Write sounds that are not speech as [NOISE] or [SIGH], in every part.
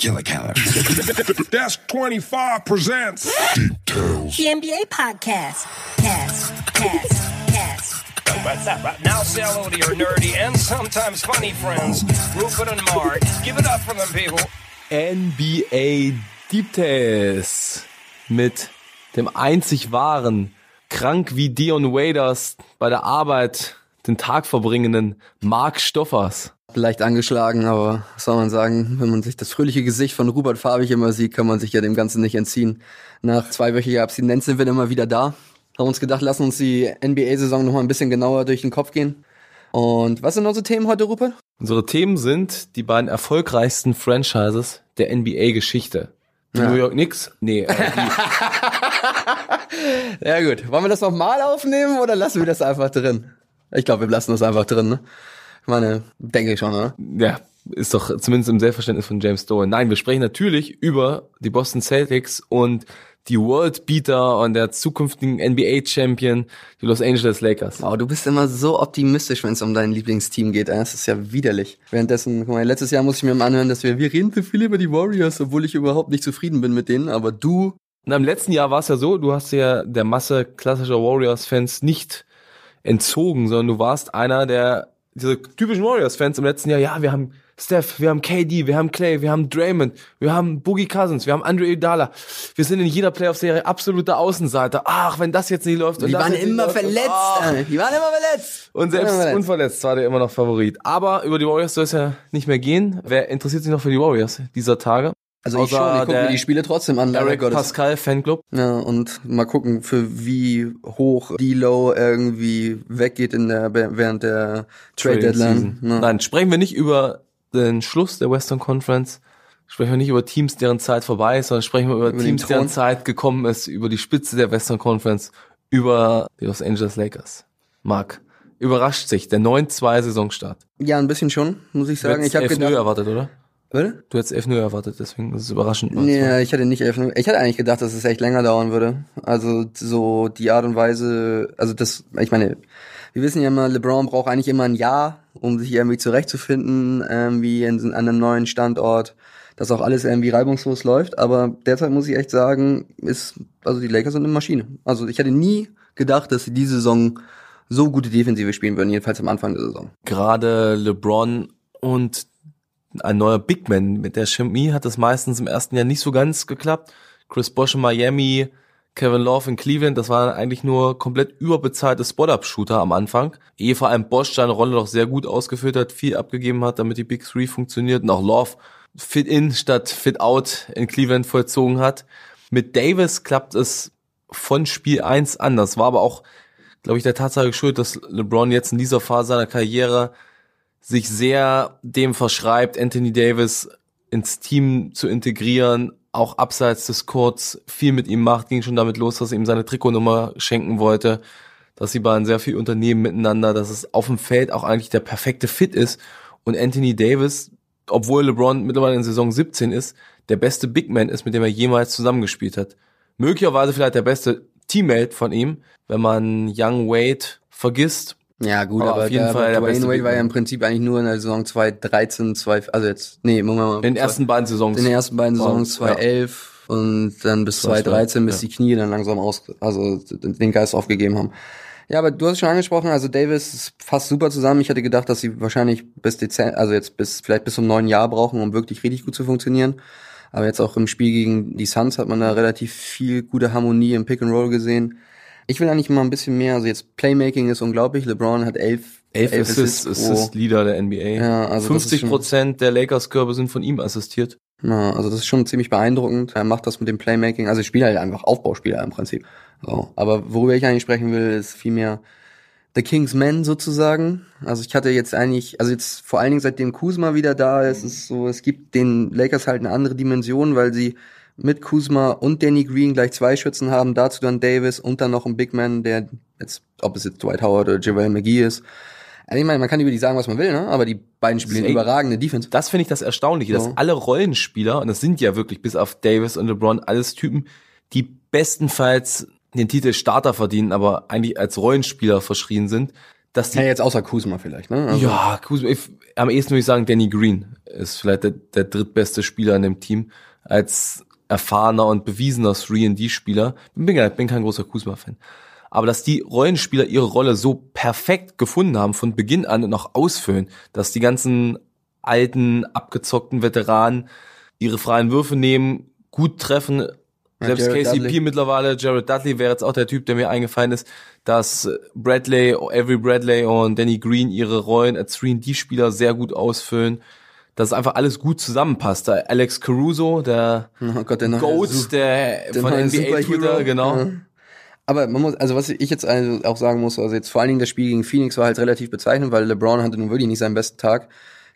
Killer Keller. Desk 25 presents Details. The NBA podcast. Cast, cast, now, say hello to your nerdy and sometimes funny friends, Rupert and Mark. Give it up for them, people. NBA Deep Tales mit dem einzig wahren, krank wie Dion Waders bei der Arbeit den Tag verbringenden Mark Stoffers. Leicht angeschlagen, aber was soll man sagen, wenn man sich das fröhliche Gesicht von Rupert Farbig immer sieht, kann man sich ja dem Ganzen nicht entziehen. Nach zweiwöchiger Abstinenz sind wir dann mal wieder da. Haben uns gedacht, lassen uns die NBA-Saison noch mal ein bisschen genauer durch den Kopf gehen. Und was sind unsere Themen heute, Rupert? Unsere Themen sind die beiden erfolgreichsten Franchises der NBA-Geschichte. Ja. New York Knicks? Nee, äh, [LAUGHS] Ja gut, wollen wir das nochmal aufnehmen oder lassen wir das einfach drin? Ich glaube, wir lassen das einfach drin, ne? Meine, denke ich schon, oder? ja, ist doch zumindest im Selbstverständnis von James Dolan. Nein, wir sprechen natürlich über die Boston Celtics und die World Beater und der zukünftigen NBA-Champion, die Los Angeles Lakers. Oh, du bist immer so optimistisch, wenn es um dein Lieblingsteam geht. Das ist ja widerlich. Währenddessen, guck mal, letztes Jahr musste ich mir mal anhören, dass wir, wir reden zu viel über die Warriors, obwohl ich überhaupt nicht zufrieden bin mit denen. Aber du, Und im letzten Jahr war es ja so, du hast ja der Masse klassischer Warriors-Fans nicht entzogen, sondern du warst einer der diese typischen Warriors-Fans im letzten Jahr. Ja, wir haben Steph, wir haben KD, wir haben Clay, wir haben Draymond, wir haben Boogie Cousins, wir haben Andre Iguodala. Wir sind in jeder Playoff-Serie absolute Außenseiter. Ach, wenn das jetzt nicht läuft. und die waren immer verletzt. ey. Die waren immer verletzt. Und selbst verletzt. unverletzt war der immer noch Favorit. Aber über die Warriors soll es ja nicht mehr gehen. Wer interessiert sich noch für die Warriors dieser Tage? Also ich schon, ich gucke mir die Spiele trotzdem an, Eric. Pascal Fanclub. Ja, und mal gucken, für wie hoch D-Low irgendwie weggeht in der, während der Trade Deadline. Season. Ja. Nein, sprechen wir nicht über den Schluss der Western Conference. Sprechen wir nicht über Teams, deren Zeit vorbei ist, sondern sprechen wir über, Über Teams, deren. Zeit gekommen ist, über die Spitze der Western Conference, über die Los Angeles Lakers. Marc, überrascht sich der 9-2 Saisonstart. Ja, ein bisschen schon, muss ich sagen. hättest Ich habe 11 gedacht, erwartet, oder? Bitte? Du hättest 11 erwartet, deswegen ist es überraschend. Nee, ich hatte nicht elf. Ich hatte eigentlich gedacht, dass es echt länger dauern würde. Also so die Art und Weise, also das, ich meine, wir wissen ja immer, LeBron braucht eigentlich immer ein Jahr, um sich irgendwie zurechtzufinden, irgendwie in, an einem neuen Standort, dass auch alles irgendwie reibungslos läuft. Aber derzeit muss ich echt sagen, ist, also die Lakers sind eine Maschine. Also ich hatte nie gedacht, dass sie diese Saison so gute Defensive spielen würden, jedenfalls am Anfang der Saison. gerade LeBron und ein neuer Big Man mit der Chemie hat es meistens im ersten Jahr nicht so ganz geklappt. Chris Bosh in Miami, Kevin Love in Cleveland, das waren eigentlich nur komplett überbezahlte Spot-Up-Shooter am Anfang. Ehe vor allem Bosch seine Rolle noch sehr gut ausgeführt hat, viel abgegeben hat, damit die Big Three funktioniert und auch Love Fit-In statt Fit-Out in Cleveland vollzogen hat. Mit Davis klappt es von Spiel 1 an. Das war aber auch, glaube ich, der Tatsache schuld, dass LeBron jetzt in dieser Phase seiner Karriere sich sehr dem verschreibt, Anthony Davis ins Team zu integrieren, auch abseits des Courts viel mit ihm macht, ging schon damit los, dass er ihm seine Trikotnummer schenken wollte, dass sie beiden sehr viel unternehmen miteinander, dass es auf dem Feld auch eigentlich der perfekte Fit ist und Anthony Davis, obwohl LeBron mittlerweile in Saison 17 ist, der beste Big Man ist, mit dem er jemals zusammengespielt hat. Möglicherweise vielleicht der beste Teammate von ihm, wenn man Young Wade vergisst, Ja, gut, Aber aber, auf jeden der, Fall der Dwayne Wade war ja im Prinzip eigentlich nur in der Saison 2013, 2, also jetzt, nee, Moment mal. in den ersten beiden Saisons. in den ersten beiden Saisons Ja. 2011 und dann bis Das war 2013, bis ja. die Knie dann langsam aus, also den Geist aufgegeben haben. Ja, aber du hast es schon angesprochen, also Davis ist fast super zusammen. Ich hatte gedacht, dass sie wahrscheinlich bis Dezember, also jetzt bis, vielleicht bis zum neuen Jahr brauchen, um wirklich richtig gut zu funktionieren. Aber jetzt auch im Spiel gegen die Suns hat man da relativ viel gute Harmonie im Pick and Roll gesehen. Ich will eigentlich mal ein bisschen mehr, also jetzt Playmaking ist unglaublich. LeBron hat elf, Elf Assists, pro- Assist Leader der NBA. Ja, also das ist 50 Prozent der Lakers-Körbe sind von ihm assistiert. Ja, also das ist schon ziemlich beeindruckend. Er macht das mit dem Playmaking. Also ich spiele halt einfach Aufbauspieler im Prinzip. So. Aber worüber ich eigentlich sprechen will, ist vielmehr The King's Men sozusagen. Also ich hatte jetzt eigentlich, also jetzt vor allen Dingen seitdem Kuzma wieder da ist, ist so, es gibt den Lakers halt eine andere Dimension, weil sie mit Kuzma und Danny Green gleich zwei Schützen haben, dazu dann Davis und dann noch ein Big Man, der jetzt, ob es jetzt Dwight Howard oder JaVale McGee ist. Also ich meine, man kann über die sagen, was man will, ne? aber die beiden spielen Ey, überragende Defense. Das finde ich das Erstaunliche, dass So. alle Rollenspieler, und das sind ja wirklich bis auf Davis und LeBron alles Typen, die bestenfalls den Titel Starter verdienen, aber eigentlich als Rollenspieler verschrien sind, dass die Ja, jetzt außer Kuzma vielleicht, ne? Also- Ja, Kuzma, ich, am ehesten würde ich sagen Danny Green ist vielleicht der, der drittbeste Spieler in dem Team als erfahrener und bewiesener 3D-Spieler. Bin, bin, kein großer Kuzma-Fan. Aber dass die Rollenspieler ihre Rolle so perfekt gefunden haben von Beginn an und auch ausfüllen, dass die ganzen alten, abgezockten Veteranen ihre freien Würfe nehmen, gut treffen. Selbst Jared KCP Dudley. mittlerweile, Jared Dudley wäre jetzt auch der Typ, der mir eingefallen ist, dass Bradley, Avery Bradley und Danny Green ihre Rollen als 3D-Spieler sehr gut ausfüllen. Dass einfach alles gut zusammenpasst. Da Alex Caruso, der [LAUGHS] Oh Gott, der Goat, Su- der, der von NBA Twitter, genau. Ja. Aber man muss, also was ich jetzt also auch sagen muss, also jetzt vor allen Dingen das Spiel gegen Phoenix war halt relativ bezeichnend, weil LeBron hatte nun wirklich nicht seinen besten Tag.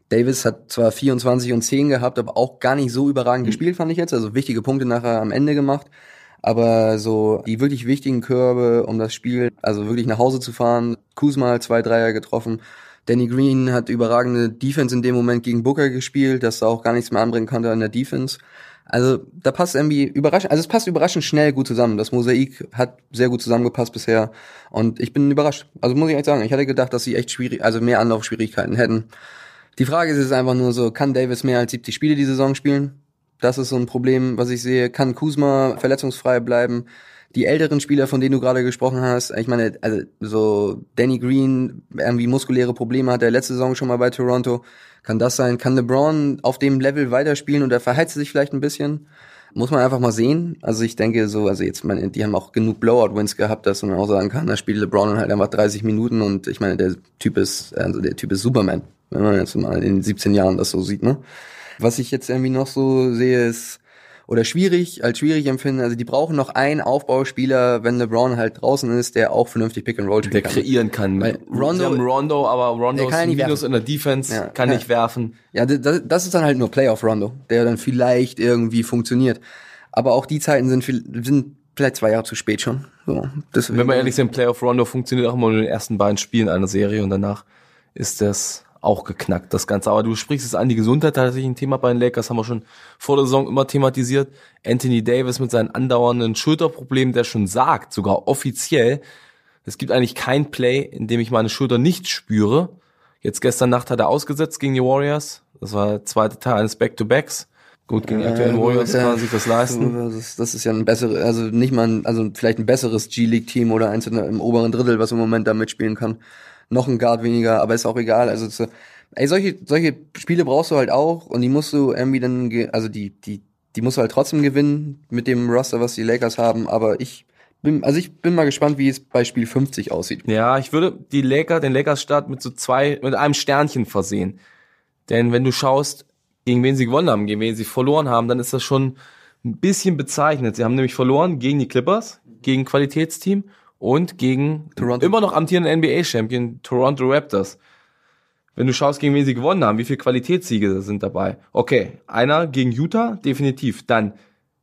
Davis hat zwar 24 und 10 gehabt, aber auch gar nicht so überragend gespielt, fand ich jetzt. Also wichtige Punkte nachher am Ende gemacht. Aber so die wirklich wichtigen Körbe, um das Spiel also wirklich nach Hause zu fahren. Kuzma hat zwei Dreier getroffen. Danny Green hat überragende Defense in dem Moment gegen Booker gespielt, dass er auch gar nichts mehr anbringen konnte an der Defense. Also da passt irgendwie überraschend, also es passt überraschend schnell gut zusammen. Das Mosaik hat sehr gut zusammengepasst bisher und ich bin überrascht. Also muss ich echt sagen, ich hatte gedacht, dass sie echt schwierig, also mehr Anlaufschwierigkeiten hätten. Die Frage ist jetzt einfach nur so, kann Davis mehr als 70 Spiele die Saison spielen? Das ist so ein Problem, was ich sehe. Kann Kuzma verletzungsfrei bleiben? Die älteren Spieler, von denen du gerade gesprochen hast, ich meine, also so Danny Green irgendwie muskuläre Probleme hat er letzte Saison schon mal bei Toronto. Kann das sein? Kann LeBron auf dem Level weiterspielen und er verheizt sich vielleicht ein bisschen? Muss man einfach mal sehen. Also ich denke so, also jetzt, meine, die haben auch genug Blowout-Wins gehabt, dass man auch sagen kann, da spielt LeBron halt einfach 30 Minuten und ich meine, der Typ ist, also der Typ ist Superman, wenn man jetzt mal in 17 Jahren das so sieht, ne? Was ich jetzt irgendwie noch so sehe, ist, oder schwierig, als schwierig empfinden, also die brauchen noch einen Aufbauspieler, wenn LeBron halt draußen ist, der auch vernünftig Pick and Roll spielen Der kann. kreieren kann. Weil Rondo- Rondo, aber Rondo ist nicht Minus werfen. in der Defense, Ja, kann ja. nicht werfen. Ja, das, das ist dann halt nur Playoff Rondo, der dann vielleicht irgendwie funktioniert. Aber auch die Zeiten sind, viel- sind vielleicht zwei Jahre zu spät schon. So, Wenn wir ehrlich sind, Playoff Rondo funktioniert auch immer nur in den ersten beiden Spielen einer Serie und danach ist das auch geknackt, das Ganze. Aber du sprichst es an, die Gesundheit tatsächlich ein Thema bei den Lakers, haben wir schon vor der Saison immer thematisiert. Anthony Davis mit seinen andauernden Schulterproblemen, der schon sagt, sogar offiziell, es gibt eigentlich kein Play, in dem ich meine Schulter nicht spüre. Jetzt gestern Nacht hat er ausgesetzt gegen die Warriors. Das war der zweite Teil eines Back-to-Backs. Gut, gegen die aktuellen Warriors kann man sich das leisten. Das ist, das ist ja ein besseres, also nicht mal, ein, also vielleicht ein besseres G-League-Team oder eins im oberen Drittel, was im Moment da mitspielen kann. Noch ein Guard weniger, aber ist auch egal. Also so, ey, solche, solche Spiele brauchst du halt auch und die musst du irgendwie dann, also die, die, die musst du halt trotzdem gewinnen mit dem Roster, was die Lakers haben. Aber ich bin, also ich bin mal gespannt, wie es bei Spiel 50 aussieht. Ja, ich würde die Lakers, den Lakers-Start mit so zwei, mit einem Sternchen versehen. Denn wenn du schaust, gegen wen sie gewonnen haben, gegen wen sie verloren haben, dann ist das schon ein bisschen bezeichnet. Sie haben nämlich verloren gegen die Clippers, gegen Qualitätsteam und gegen Toronto. immer noch amtierenden NBA-Champion Toronto Raptors. Wenn du schaust, gegen wen sie gewonnen haben, wie viele Qualitätssiege sind dabei? Okay, einer gegen Utah, definitiv. Dann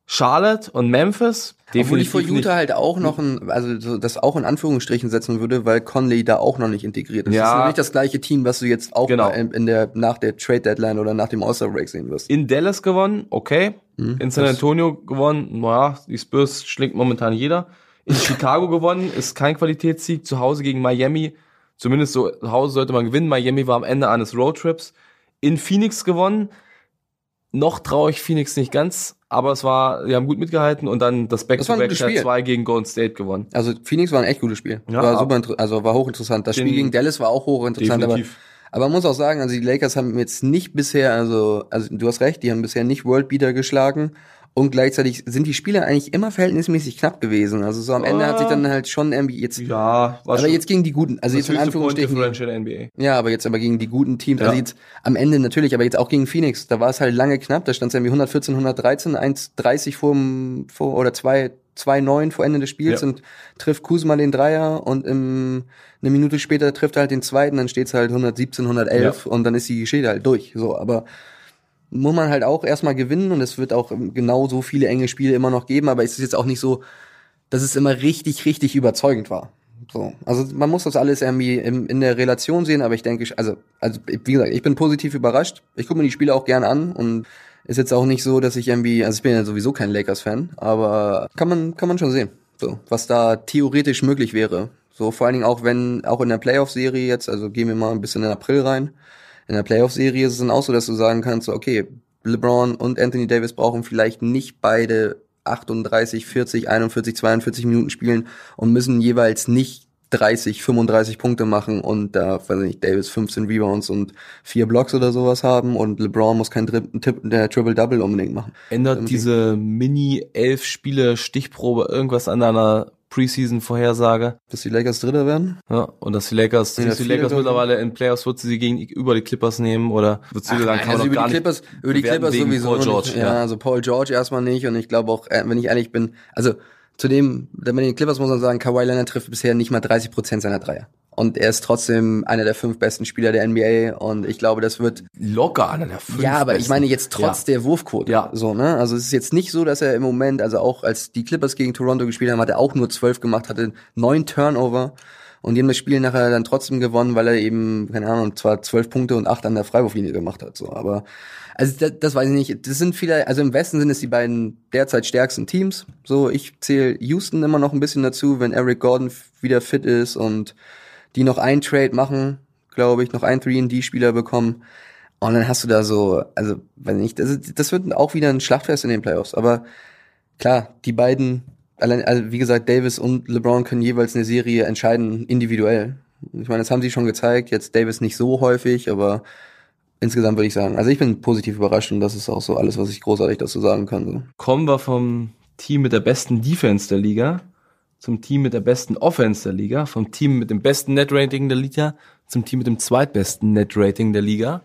Charlotte und Memphis, definitiv Obwohl ich vor nicht. Utah halt auch noch ein, also so, das auch in Anführungsstrichen setzen würde, weil Conley da auch noch nicht integriert ist. Ja. Das ist nicht das gleiche Team, was du jetzt auch Genau. in, in der, nach der Trade Deadline oder nach dem All-Star Break sehen wirst. in Dallas gewonnen, okay. Mhm. in San Antonio gewonnen, naja, die Spurs schlägt momentan jeder. In Chicago gewonnen, ist kein Qualitätssieg. Zu Hause gegen Miami, zumindest so, zu Hause sollte man gewinnen. Miami war am Ende eines Roadtrips. In Phoenix gewonnen. Noch traue ich Phoenix nicht ganz, aber es war, die haben gut mitgehalten und dann das Back-to-Back Teil Spiel. 2 gegen Golden State gewonnen. Also Phoenix war ein echt gutes Spiel. Ja, war super, also war hochinteressant. Das Spiel gegen Dallas war auch hochinteressant, aber, Definitiv. aber man muss auch sagen, also die Lakers haben jetzt nicht bisher, also, also du hast recht, die haben bisher nicht Worldbeater geschlagen. Und gleichzeitig sind die Spiele eigentlich immer verhältnismäßig knapp gewesen. Also so am Ende hat sich dann halt schon irgendwie jetzt, Ja, war aber schon jetzt gegen die guten, also jetzt in Anführungsstrichen, NBA. Ja, aber jetzt aber gegen die guten Teams, Ja. also jetzt am Ende natürlich, aber jetzt auch gegen Phoenix, da war es halt lange knapp, da stand es irgendwie 114, 113, 1,30 vor, dem- vor oder 2, 2,9 vor Ende des Spiels Ja. und trifft Kuzma den Dreier und im, eine Minute später trifft er halt den zweiten, dann steht es halt 117, 111 und dann ist die Geschichte halt durch. So, aber muss man halt auch erstmal gewinnen und es wird auch genauso viele enge Spiele immer noch geben, aber es ist jetzt auch nicht so, dass es immer richtig, richtig überzeugend war. So. Also man muss das alles irgendwie in, in der Relation sehen, aber ich denke, also, also wie gesagt, ich bin positiv überrascht. Ich gucke mir die Spiele auch gern an und ist jetzt auch nicht so, dass ich irgendwie, also ich bin ja sowieso kein Lakers-Fan, aber kann man, kann man schon sehen, so, was da theoretisch möglich wäre. So, vor allen Dingen auch wenn, auch in der Playoff-Serie jetzt, also gehen wir mal ein bisschen in April rein. In der Playoff-Serie ist es dann auch so, dass du sagen kannst, okay, LeBron und Anthony Davis brauchen vielleicht nicht beide 38, 40, 41, 42 Minuten spielen und müssen jeweils nicht 30, 35 Punkte machen und da, weiß ich nicht, Davis 15 Rebounds und vier Blocks oder sowas haben und LeBron muss kein Tri der Triple-Double unbedingt machen. Ändert diese Mini-Elf-Spiele-Stichprobe irgendwas an deiner Preseason-Vorhersage? Dass die Lakers Dritter werden? Ja, und dass die Lakers, Ja, du die Lakers mittlerweile in Playoffs, wird sie sie gegen, über die Clippers nehmen oder wird sie sagen, kann man also doch über gar die nicht Clippers, über die Clippers sowieso Paul nicht. George, ja, ja. also Paul George erstmal nicht und ich glaube auch, äh, wenn ich ehrlich bin, also zudem, bei den Clippers muss man sagen, Kawhi Leonard trifft bisher nicht mal 30 Prozent seiner Dreier. Und er ist trotzdem einer der fünf besten Spieler der NBA und ich glaube, das wird Locker einer der fünf ja, aber ich besten. meine jetzt trotz Ja. der Wurfquote. Ja. So, ne? Also es ist jetzt nicht so, dass er im Moment, also auch als die Clippers gegen Toronto gespielt haben, hat er auch nur zwölf gemacht, hatte neun Turnover und die haben das Spiel nachher dann trotzdem gewonnen, weil er eben, keine Ahnung, zwar zwölf Punkte und acht an der Freiwurflinie gemacht hat. So, aber also das, das weiß ich nicht. Das sind viele, also im Westen sind es die beiden derzeit stärksten Teams. So, ich zähle Houston immer noch ein bisschen dazu, wenn Eric Gordon wieder fit ist und die noch einen Trade machen, glaube ich, noch einen 3D-Spieler bekommen. Und dann hast du da so, also, weiß nicht, ist- das wird auch wieder ein Schlachtfest in den Playoffs. Aber klar, die beiden, allein, also wie gesagt, Davis und LeBron können jeweils eine Serie entscheiden, individuell. Ich meine, das haben sie schon gezeigt, jetzt Davis nicht so häufig, aber insgesamt würde ich sagen, also ich bin positiv überrascht und das ist auch so alles, was ich großartig dazu sagen kann. So. Kommen wir vom Team mit der besten Defense der Liga zum Team mit der besten Offense der Liga, vom Team mit dem besten Net-Rating der Liga zum Team mit dem zweitbesten Net-Rating der Liga,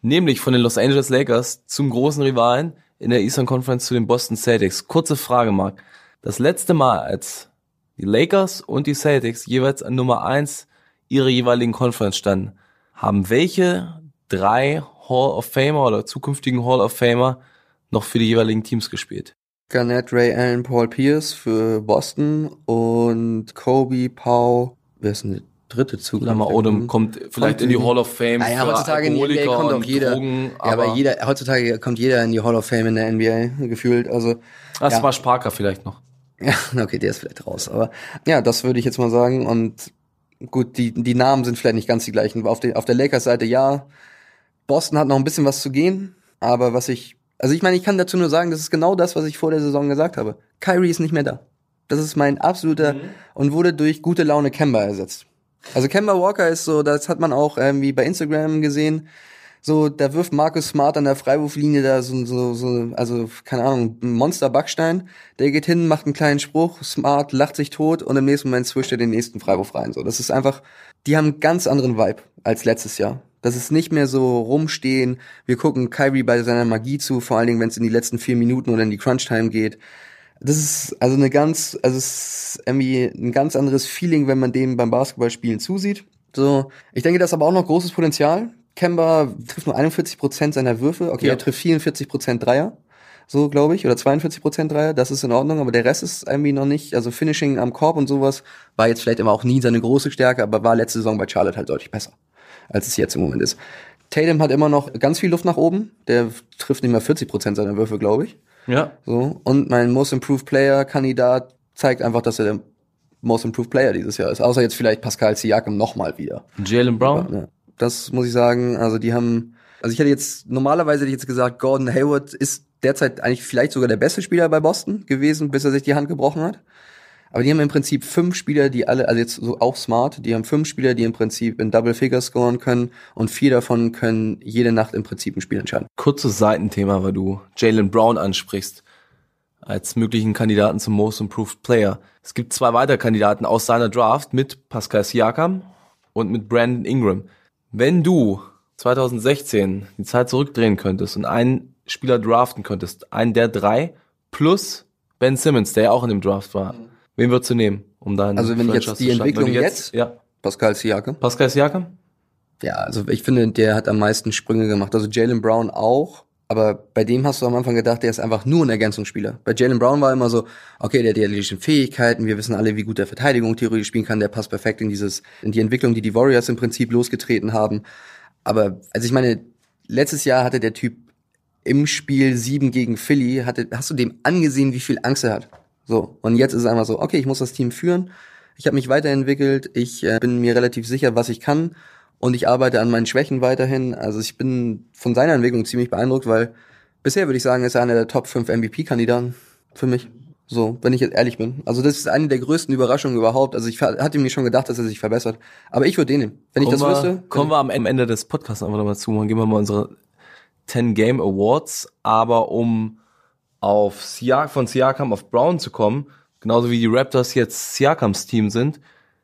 nämlich von den Los Angeles Lakers zum großen Rivalen in der Eastern Conference zu den Boston Celtics. Kurze Frage, Mark. Das letzte Mal, als die Lakers und die Celtics jeweils an Nummer eins ihrer jeweiligen Conference standen, haben welche drei Hall of Famer oder zukünftigen Hall of Famer noch für die jeweiligen Teams gespielt? Garnett, Ray Allen, Paul Pierce für Boston und Kobe, Pau, wer ist denn der dritte Zug? Lamar Odom kommt vielleicht in die Hall of Fame Ah ja, heutzutage in die NBA kommt auch jeder. Drogen, ja, aber, jeder, heutzutage kommt jeder in die Hall of Fame in der NBA, gefühlt. Also, das ja. war Sparker vielleicht noch. ja, [LAUGHS] okay, der ist vielleicht raus. Aber ja, das würde ich jetzt mal sagen. Und gut, die, die Namen sind vielleicht nicht ganz die gleichen. Auf, der auf der Lakers-Seite ja. Boston hat noch ein bisschen was zu gehen. Aber was ich, also ich meine, ich kann dazu nur sagen, das ist genau das, was ich vor der Saison gesagt habe. Kyrie ist nicht mehr da. Das ist mein absoluter und wurde durch gute Laune Kemba ersetzt. Also Kemba Walker ist so, das hat man auch irgendwie bei Instagram gesehen. So, da wirft Marcus Smart an der Freiwurflinie da so, so, so also keine Ahnung, ein Monster Backstein. Der geht hin, macht einen kleinen Spruch, Smart lacht sich tot und im nächsten Moment swischt er den nächsten Freiwurf rein. So, das ist einfach, die haben einen ganz anderen Vibe als letztes Jahr. Das ist nicht mehr so rumstehen. Wir gucken Kyrie bei seiner Magie zu, vor allen Dingen, wenn es in die letzten vier Minuten oder in die Crunch-Time geht. Das ist also eine ganz, also es ist irgendwie ein ganz anderes Feeling, wenn man dem beim Basketballspielen zusieht. So, ich denke, das ist aber auch noch großes Potenzial. Kemba trifft nur 41 Prozent seiner Würfe. Okay, Ja. er trifft 44 Prozent Dreier. So, glaube ich, oder 42 Prozent Dreier. Das ist in Ordnung, aber der Rest ist irgendwie noch nicht, also Finishing am Korb und sowas war jetzt vielleicht immer auch nie seine große Stärke, aber war letzte Saison bei Charlotte halt deutlich besser, als es jetzt im Moment ist. Tatum hat immer noch ganz viel Luft nach oben. Der trifft nicht mehr 40 Prozent seiner Würfe, glaube ich. Ja. So. Und mein Most Improved Player Kandidat zeigt einfach, dass er der Most Improved Player dieses Jahr ist. Außer jetzt vielleicht Pascal Siakam nochmal wieder. Jalen Brown. Ja, das muss ich sagen. Also die haben, also ich hätte jetzt, normalerweise hätte ich jetzt gesagt, Gordon Hayward ist derzeit eigentlich vielleicht sogar der beste Spieler bei Boston gewesen, bis er sich die Hand gebrochen hat. Aber die haben im Prinzip fünf Spieler, die alle, also jetzt so auch smart, die haben fünf Spieler, die im Prinzip in Double Figures scoren können und vier davon können jede Nacht im Prinzip ein Spiel entscheiden. Kurzes Seitenthema, weil du Jalen Brown ansprichst als möglichen Kandidaten zum Most Improved Player. Es gibt zwei weitere Kandidaten aus seiner Draft mit Pascal Siakam und mit Brandon Ingram. Wenn du 2016 die Zeit zurückdrehen könntest und einen Spieler draften könntest, einen der drei plus Ben Simmons, der ja auch in dem Draft war, wen würdest du nehmen, um deinen Also wenn ich jetzt die? Entwicklung du jetzt- ja, Pascal Siakam. Pascal Siakam? Ja, also ich finde, der hat am meisten Sprünge gemacht. Also Jalen Brown auch. Aber bei dem hast du am Anfang gedacht, der ist einfach nur ein Ergänzungsspieler. Bei Jalen Brown war immer so, okay, der hat die athletischen Fähigkeiten, wir wissen alle, wie gut der Verteidigung theoretisch spielen kann, der passt perfekt in dieses, in die Entwicklung, die die Warriors im Prinzip losgetreten haben. Aber, also ich meine, letztes Jahr hatte der Typ im Spiel 7 gegen Philly, hatte, hast du dem angesehen, wie viel Angst er hat? So. Und jetzt ist es einfach so, okay, ich muss das Team führen. Ich habe mich weiterentwickelt, ich äh, bin mir relativ sicher, was ich kann. und ich arbeite an meinen Schwächen weiterhin. Also ich bin von seiner Entwicklung ziemlich beeindruckt, weil bisher würde ich sagen, ist er einer der Top 5 MVP-Kandidaten für mich. So, wenn ich jetzt ehrlich bin. Also das ist eine der größten Überraschungen überhaupt. Also ich hatte mir schon gedacht, dass er sich verbessert. Aber ich würde den nehmen. Wenn ich das kommen wüsste. kommen wir am Ende des Podcasts einfach nochmal zu. Dann gehen wir mal unsere 10 Game Awards. Aber um auf Siak von Siakam auf Brown zu kommen, genauso wie die Raptors jetzt Siakams Team sind,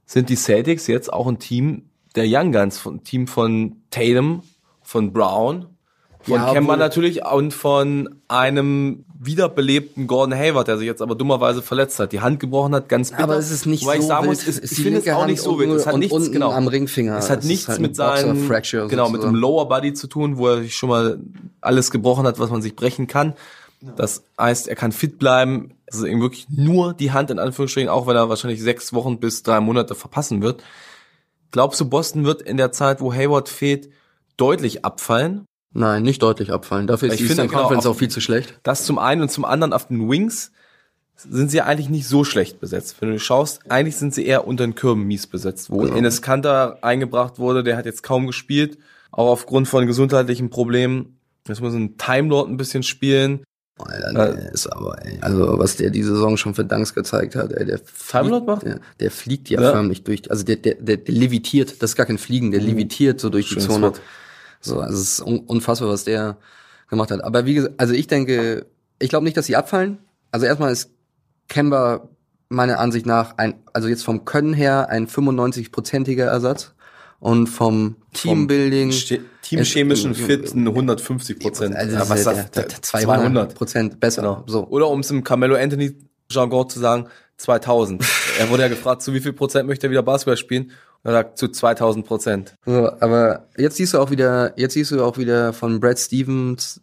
sind die Celtics jetzt auch ein Team der Young Guns, von Team von Tatum, von Brown, von Ja, Kemba natürlich und von einem wiederbelebten Gordon Hayward, der sich jetzt aber dummerweise verletzt hat, die Hand gebrochen hat, ganz bitter. Aber es ist nicht Wobei so ich sagen muss, es, Es ist ich finde es auch Hand nicht so wild. Es hat nichts, genau. am Ringfinger. Es hat Es nichts halt mit ein seinem, genau, mit dem sozusagen. Lower Body zu tun, wo er sich schon mal alles gebrochen hat, was man sich brechen kann. Das heißt, er kann fit bleiben. Es ist eben wirklich nur die Hand in Anführungsstrichen, auch wenn er wahrscheinlich sechs Wochen bis drei Monate verpassen wird. Glaubst du, Boston wird in der Zeit, wo Hayward fehlt, deutlich abfallen? Nein, nicht deutlich abfallen. Dafür ist Ich die finde, Eastern genau, Conference auch viel zu schlecht. Das zum einen und zum anderen auf den Wings sind sie eigentlich nicht so schlecht besetzt. Wenn du schaust, eigentlich sind sie eher unter den Kürben mies besetzt. Wo Genau. Enes Kanter eingebracht wurde, der hat jetzt kaum gespielt, auch aufgrund von gesundheitlichen Problemen. Jetzt muss ein Time Lord ein bisschen spielen. Alter, der ist aber, ey, also was der die Saison schon für Dunks gezeigt hat, ey, der fliegt, macht? der, der fliegt ja, Ja. förmlich durch, also der, der, der, der levitiert, das ist gar kein Fliegen, der levitiert so durch die Schönes Zone. Wort. So, also es ist un unfassbar, was der gemacht hat. Aber wie gesagt, also ich denke, ich glaube nicht, dass sie abfallen. Also erstmal ist Kemba meiner Ansicht nach ein, also jetzt vom Können her ein 95-prozentiger Ersatz und vom Teambuilding. Teamchemischen Es- Fit ein 150 Prozent. Also ja, das was der, der, der? 200 Prozent besser. Genau. So. Oder um es im Carmelo Anthony Jargon zu sagen, 2000. [LAUGHS] er wurde ja gefragt, zu wie viel Prozent möchte er wieder Basketball spielen? Und er sagt, zu 2000 Prozent. So, aber jetzt siehst du auch wieder, jetzt siehst du auch wieder von Brad Stevens,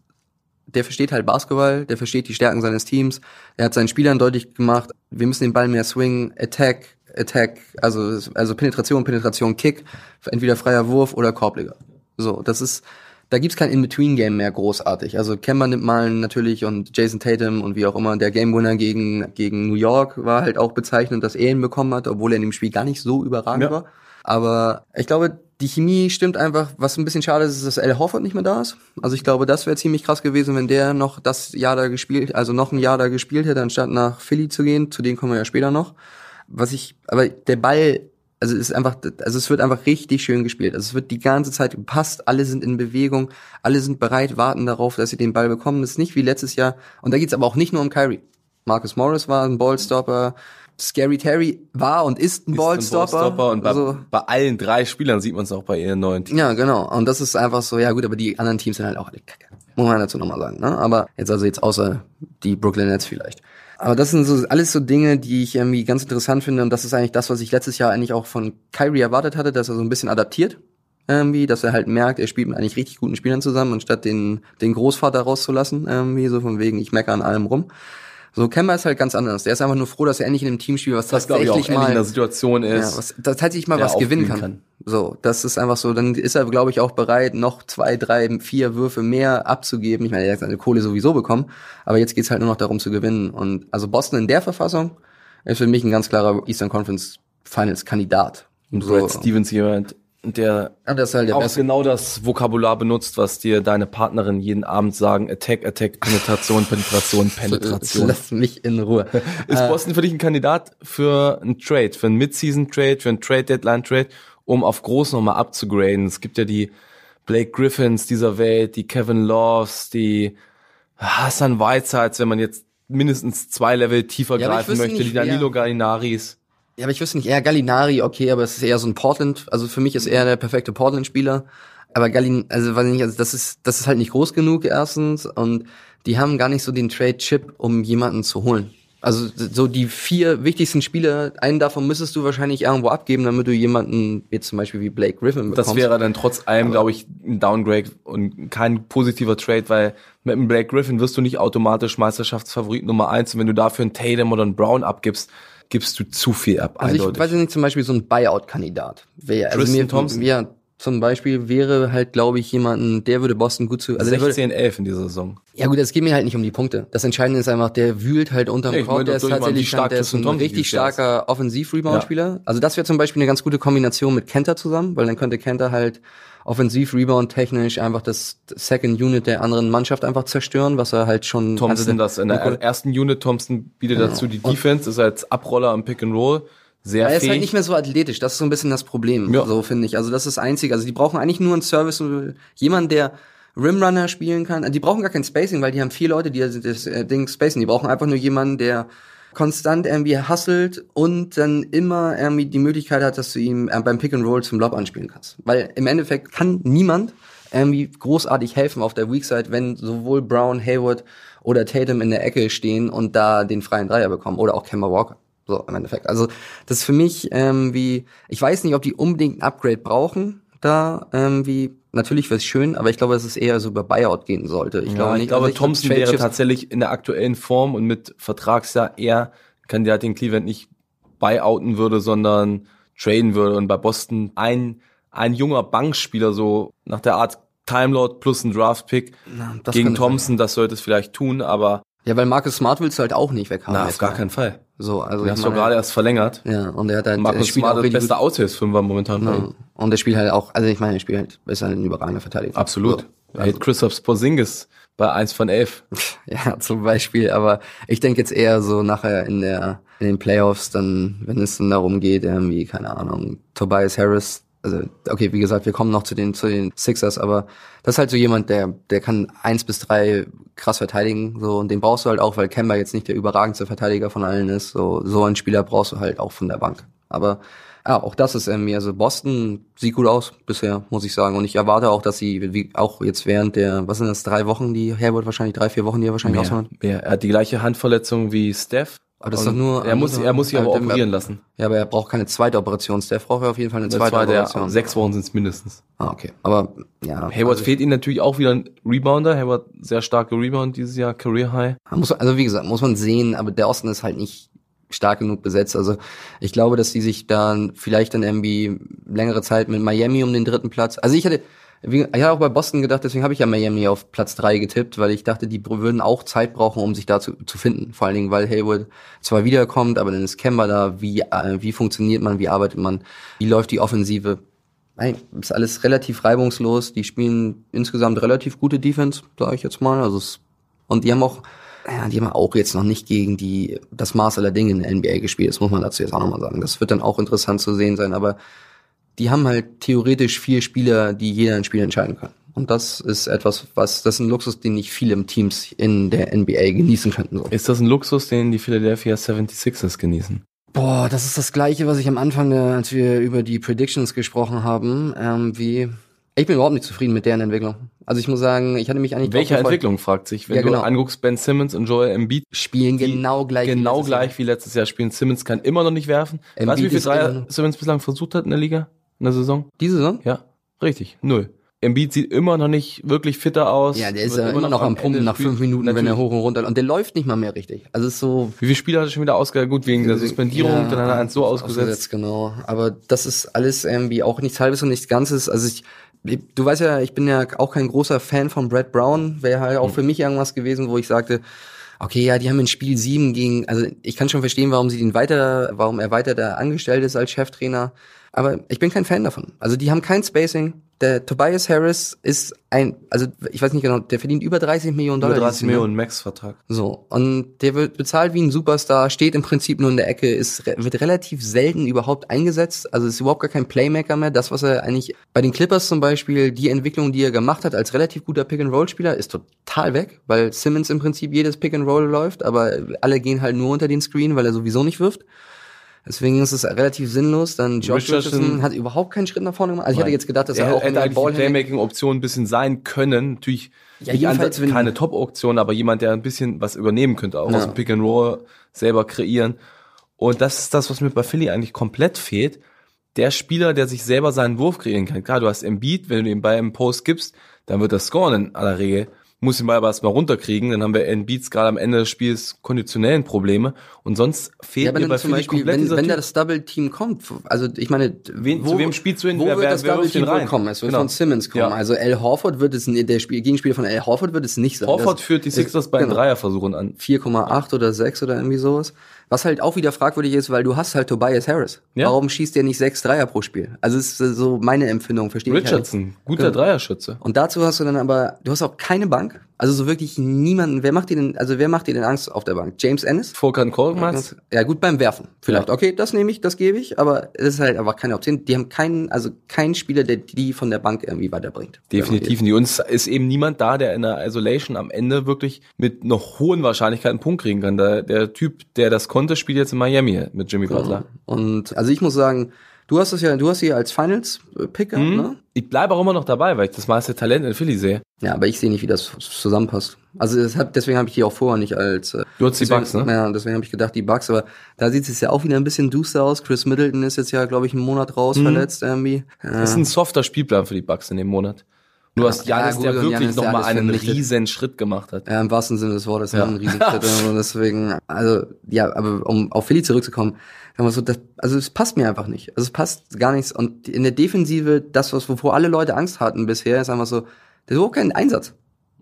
der versteht halt Basketball, der versteht die Stärken seines Teams. Er hat seinen Spielern deutlich gemacht, wir müssen den Ball mehr swingen, Attack, Attack, also, also Penetration, Penetration, Kick, entweder freier Wurf oder Korbleger. So, das ist, da gibt's kein In-Between-Game mehr großartig. Also Kemba nimmt mal natürlich und Jason Tatum und wie auch immer, der Game-Winner gegen, gegen New York war halt auch bezeichnend, dass er ihn bekommen hat, obwohl er in dem Spiel gar nicht so überragend Ja. war. Aber ich glaube, die Chemie stimmt einfach. Was ein bisschen schade ist, ist, dass Al Horford nicht mehr da ist. Also ich glaube, das wäre ziemlich krass gewesen, wenn der noch das Jahr da gespielt, also noch ein Jahr da gespielt hätte, anstatt nach Philly zu gehen. Zu denen kommen wir ja später noch. Was ich, aber der Ball, also es ist einfach, also es wird einfach richtig schön gespielt. Also es wird die ganze Zeit gepasst, alle sind in Bewegung, alle sind bereit, warten darauf, dass sie den Ball bekommen. Das ist nicht wie letztes Jahr. Und da geht's aber auch nicht nur um Kyrie. Marcus Morris war ein Ballstopper. Scary Terry war und ist ein Ist ein Ballstopper. Ballstopper und bei, Also- bei allen drei Spielern sieht man es auch bei ihren neuen Teams. ja, genau. Und das ist einfach so, ja gut, aber die anderen Teams sind halt auch alle kacke. Muss man dazu nochmal sagen. Ne? Aber jetzt also jetzt außer die Brooklyn Nets vielleicht. Aber das sind so alles so Dinge, die ich irgendwie ganz interessant finde. Und das ist eigentlich das, was ich letztes Jahr eigentlich auch von Kyrie erwartet hatte, dass er so ein bisschen adaptiert. Irgendwie, dass er halt merkt, er spielt mit eigentlich richtig guten Spielern zusammen, anstatt den, den Großvater rauszulassen. Irgendwie, so von wegen, ich meckere an allem rum. So, Kemba ist halt ganz anders. Der ist einfach nur froh, dass er endlich in einem Team spielt, was Das tatsächlich endlich in mal der Situation ja, ist. was, das tatsächlich mal was gewinnen kann. aufblühen So, das ist einfach so. Dann ist er, glaube ich, auch bereit, noch zwei, drei, vier Würfe mehr abzugeben. Ich meine, er hat seine Kohle sowieso bekommen, aber jetzt geht's halt nur noch darum zu gewinnen. Und also Boston in der Verfassung ist für mich ein ganz klarer Eastern Conference Finals Kandidat. Und so, Brad Stevens jemand, der ja, der auch genau das Vokabular benutzt, was dir deine Partnerin jeden Abend sagen. Attack, Attack, Penetration, Penetration, [LAUGHS] Penetration. Lass mich in Ruhe. [LAUGHS] Ist Boston für dich ein Kandidat für einen Trade, für einen Mid-Season-Trade, für einen Trade-Deadline-Trade, um auf groß nochmal abzugraden? Es gibt ja die Blake Griffins dieser Welt, die Kevin Loves, die Hassan Whitesides, wenn man jetzt mindestens zwei Level tiefer Ja, greifen möchte, nicht, die Danilo wer- Gallinaris. Ja, aber ich wüsste nicht, eher Gallinari, okay, aber es ist eher so ein Portland, also für mich ist er der perfekte Portland-Spieler. Aber Gallin, also weiß ich nicht, also das ist, das ist halt nicht groß genug erstens und die haben gar nicht so den Trade-Chip, um jemanden zu holen. Also so die vier wichtigsten Spieler, einen davon müsstest du wahrscheinlich irgendwo abgeben, damit du jemanden, jetzt zum Beispiel wie Blake Griffin bekommst. Das wäre dann trotz allem, glaube ich, ein Downgrade und kein positiver Trade, weil mit einem Blake Griffin wirst du nicht automatisch Meisterschaftsfavorit Nummer eins. Und wenn du dafür einen Tatum oder einen Brown abgibst, gibst du zu viel ab, Also ich eindeutig. weiß nicht, zum Beispiel so ein Buyout-Kandidat. Also Tristan mir, Thompson? Ja, zum Beispiel wäre halt, glaube ich, jemanden, der würde Boston gut zu. Also der würde, 16, 11 in dieser Saison. ja gut, es geht mir halt nicht um die Punkte. Das Entscheidende ist einfach, der wühlt halt unterm Ja, ich Korb, der ist tatsächlich stark der ist ein Thompson richtig starker Offensiv-Rebound-Spieler. Also das wäre zum Beispiel eine ganz gute Kombination mit Kenter zusammen, weil dann könnte Kenter halt Offensiv-Rebound-technisch einfach das Second Unit der anderen Mannschaft einfach zerstören, was er halt schon Thompson, das in der ersten Unit, Thompson bietet dazu die Defense, ist als Abroller am Pick and Roll sehr Er ist fähig. halt nicht mehr so athletisch, das ist so ein bisschen das Problem, Ja. so finde ich. Also das ist das Einzige. Also die brauchen eigentlich nur einen Service, jemand, der Rimrunner spielen kann. Die brauchen gar kein Spacing, weil die haben vier Leute, die das, das äh, Ding spacen. Die brauchen einfach nur jemanden, der konstant irgendwie hustelt und dann immer irgendwie die Möglichkeit hat, dass du ihm äh, beim Pick and Roll zum Lob anspielen kannst. Weil im Endeffekt kann niemand irgendwie großartig helfen auf der Weak Side, wenn sowohl Brown, Hayward oder Tatum in der Ecke stehen und da den freien Dreier bekommen oder auch Kemba Walker. So im Endeffekt. Also das ist für mich ähm, wie, ich weiß nicht, ob die unbedingt ein Upgrade brauchen. Da ähm, wie natürlich wäre es schön, aber ich glaube, dass es eher so über Buyout gehen sollte. Ich ja, glaube nicht. ich glaube, also Thompson Trade wäre tatsächlich in der aktuellen Form und mit Vertragsjahr eher Kandidat, den Cleveland nicht buyouten würde, sondern traden würde. Und bei Boston ein, ein junger Bankspieler, so nach der Art Timelord plus ein Draft-Pick gegen Thompson, das sollte es vielleicht tun, aber Ja, weil Marcus Smart willst du halt auch nicht weghaben. na, auf gar keinen Fall. So, also Du hast doch gerade erst verlängert. Ja, und er hat halt, Markus spielt Smart auch ist richtig bester Aushilfsfünfer momentan. Ja. Und er spielt halt auch, also ich meine, er spielt halt, halt ein überragender Verteidiger. Absolut. So. Er hält Christoph Porzingis bei 1 von 11. [LAUGHS] Ja, zum Beispiel, aber ich denke jetzt eher so nachher in der in den Playoffs, dann, wenn es dann darum geht, irgendwie, keine Ahnung, Tobias Harris, also okay, wie gesagt, wir kommen noch zu den zu den Sixers, aber das ist halt so jemand, der der kann eins bis drei krass verteidigen, so und den brauchst du halt auch, weil Kemba jetzt nicht der überragendste Verteidiger von allen ist, so so einen Spieler brauchst du halt auch von der Bank. Aber ja, auch das ist irgendwie, also Boston sieht gut aus bisher, muss ich sagen. Und ich erwarte auch, dass sie, wie auch jetzt während der, was sind das, drei Wochen, die Hayward wahrscheinlich, drei, vier Wochen, die er wahrscheinlich ausmacht. mehr. Er hat die gleiche Handverletzung wie Steph. Aber das ist doch nur- Er muss, er muss sich aber operieren lassen. Ja, aber er braucht keine zweite Operation. Steph braucht ja auf jeden Fall eine zweite der, Operation. sechs Wochen sind es mindestens. Ah, okay. Aber, ja. Hayward also, fehlt ihm natürlich auch wieder ein Rebounder. Hayward sehr starke Rebound dieses Jahr, Career High. muss, also wie gesagt, muss man sehen, aber der Osten ist halt nicht stark genug besetzt. Also ich glaube, dass die sich dann vielleicht dann irgendwie längere Zeit mit Miami um den dritten Platz. Also ich hatte, wie, ich hatte auch bei Boston gedacht, deswegen habe ich ja Miami auf Platz drei getippt, weil ich dachte, die würden auch Zeit brauchen, um sich da zu, zu finden. Vor allen Dingen, weil Hayward zwar wiederkommt, aber dann ist Kemba da. Wie, äh, wie funktioniert man? Wie arbeitet man? Wie läuft die Offensive? Nein, ist alles relativ reibungslos. Die spielen insgesamt relativ gute Defense, sage ich jetzt mal. Also es, und die haben auch, ja, die haben auch jetzt noch nicht gegen die das Maß aller Dinge in der NBA gespielt. Das muss man dazu jetzt auch nochmal sagen. Das wird dann auch interessant zu sehen sein. Aber die haben halt theoretisch vier Spieler, die jeder ein Spiel entscheiden kann. Und das ist etwas, was das ist ein Luxus, den nicht viele Teams in der NBA genießen könnten. So. Ist das ein Luxus, den die Philadelphia 76ers genießen? Boah, das ist das Gleiche, was ich am Anfang, der, als wir über die Predictions gesprochen haben, ähm, wie ich bin überhaupt nicht zufrieden mit deren Entwicklung. Also ich muss sagen, ich hatte mich eigentlich Welche. Entwicklung, fragt sich. Wenn Ja, genau. du anguckst, Ben Simmons und Joel Embiid spielen genau gleich wie Genau letztes Jahr. gleich wie letztes Jahr spielen. Simmons kann immer noch nicht werfen. Embiid weißt du, wie viel Dreier Simmons bislang versucht hat in der Liga? In der Saison? Diese Saison? Ja, richtig. Null. Embiid sieht immer noch nicht wirklich fitter aus. Ja, der ist ja immer noch am Pumpen nach fünf Minuten, wenn er Natürlich. hoch und runter und der läuft nicht mal mehr richtig. Also ist so Wie viele Spiele hat er schon wieder ausgehalten? Gut, wegen der Suspendierung, Ja, dann hat er eins so ausgesetzt. Genau. Aber das ist alles irgendwie auch nichts Halbes und nichts Ganzes. Also ich, du weißt ja, ich bin ja auch kein großer Fan von Brad Brown. Wäre halt auch für mich irgendwas gewesen, wo ich sagte, okay, ja, die haben in Spiel sieben gegen, also ich kann schon verstehen, warum sie den weiter, warum er weiter da angestellt ist als Cheftrainer. Aber ich bin kein Fan davon. Also die haben kein Spacing. Der Tobias Harris ist ein, also ich weiß nicht genau, der verdient über 30 Millionen Dollar. Über dieses 30 Jahr. Millionen Max-Vertrag. So, und der wird bezahlt wie ein Superstar, steht im Prinzip nur in der Ecke, ist, wird relativ selten überhaupt eingesetzt, also ist überhaupt gar kein Playmaker mehr. Das, was er eigentlich bei den Clippers zum Beispiel, die Entwicklung, die er gemacht hat als relativ guter Pick-and-Roll-Spieler, ist total weg, weil Simmons im Prinzip jedes Pick-and-Roll läuft, aber alle gehen halt nur unter den Screen, weil er sowieso nicht wirft. Deswegen ist es relativ sinnlos. Dann Josh Richardson- Richardson hat überhaupt keinen Schritt nach vorne gemacht. Also ich Nein. jetzt gedacht, dass er, er auch hätte eigentlich Playmaking-Option ein bisschen sein können. Natürlich Ja, nicht jedenfalls, Ansatz, keine Top-Option, aber jemand, der ein bisschen was übernehmen könnte, auch Ja. aus dem Pick and Roll selber kreieren. Und das ist das, was mir bei Philly eigentlich komplett fehlt. Der Spieler, der sich selber seinen Wurf kreieren kann. Klar, du hast Embiid, wenn du den Ball im Post gibst, dann wird er scoren in aller Regel. Muss den Ball aber erstmal runterkriegen, dann haben wir Embiids gerade am Ende des Spiels konditionellen Probleme und sonst fehlt Ja, aber mir bei zum Beispiel, komplett wenn, wenn da das Double-Team kommt, also ich meine, Wen- zu wem spielst du hin? Wo Wer- wird wer- das wer Double-Team wohl rein? kommen? Es wird Genau. von Simmons kommen. Ja. Also Al Horford wird es, der Spiel, Gegenspieler von Al Horford wird es nicht sein. Horford Das- führt die Sixers bei den genau. Dreierversuchen an. 4,8 oder 6 oder irgendwie sowas. Was halt auch wieder fragwürdig ist, weil du hast halt Tobias Harris. Ja. Warum schießt der nicht sechs Dreier pro Spiel? Also es ist so meine Empfindung, verstehe ich halt. Richardson, guter Genau. Dreierschütze. Und dazu hast du dann aber, du hast auch keine Bank. Also so wirklich niemanden. Wer macht dir denn, also wer macht dir denn Angst auf der Bank? James Ennis? Volkan Korkmaz, Ja, gut beim Werfen. Vielleicht. Ja. Okay, das nehme ich, das gebe ich, aber es ist halt einfach keine Option. Die haben keinen, also keinen Spieler, der die von der Bank irgendwie weiterbringt. definitiv nicht. Und es ist eben niemand da, der in der Isolation am Ende wirklich mit einer hohen Wahrscheinlichkeit einen Punkt kriegen kann. Der, der Typ, der das konnte, spielt jetzt in Miami mit Jimmy Butler. Und also ich muss sagen, du hast das ja, du hast sie als Finals-Picker, Mhm. ne? Ich bleibe auch immer noch dabei, weil ich das meiste Talent in Philly sehe. Ja, aber ich sehe nicht, wie das zusammenpasst. Also das hat, deswegen habe ich die auch vorher nicht als. Äh, Du hast die deswegen, Bucks, ne? Ja, deswegen habe ich gedacht, die Bucks. Aber da sieht es ja auch wieder ein bisschen duster aus. Chris Middleton ist jetzt ja, glaube ich, einen Monat raus Mhm. verletzt irgendwie. Das ist ein softer Spielplan für die Bucks in dem Monat. Du hast Ja, Janis, gut, der wirklich der nochmal einen riesen Schritt gemacht hat. Ja, im wahrsten Sinne des Wortes, Ja. ja. ein Riesenschritt. und [LAUGHS] deswegen, also, ja, aber um auf Philly zurückzukommen, sagen wir so, das, also es passt mir einfach nicht. Also es passt gar nichts. Und in der Defensive, das, was wovor alle Leute Angst hatten bisher, ist einfach so, das ist überhaupt kein Einsatz.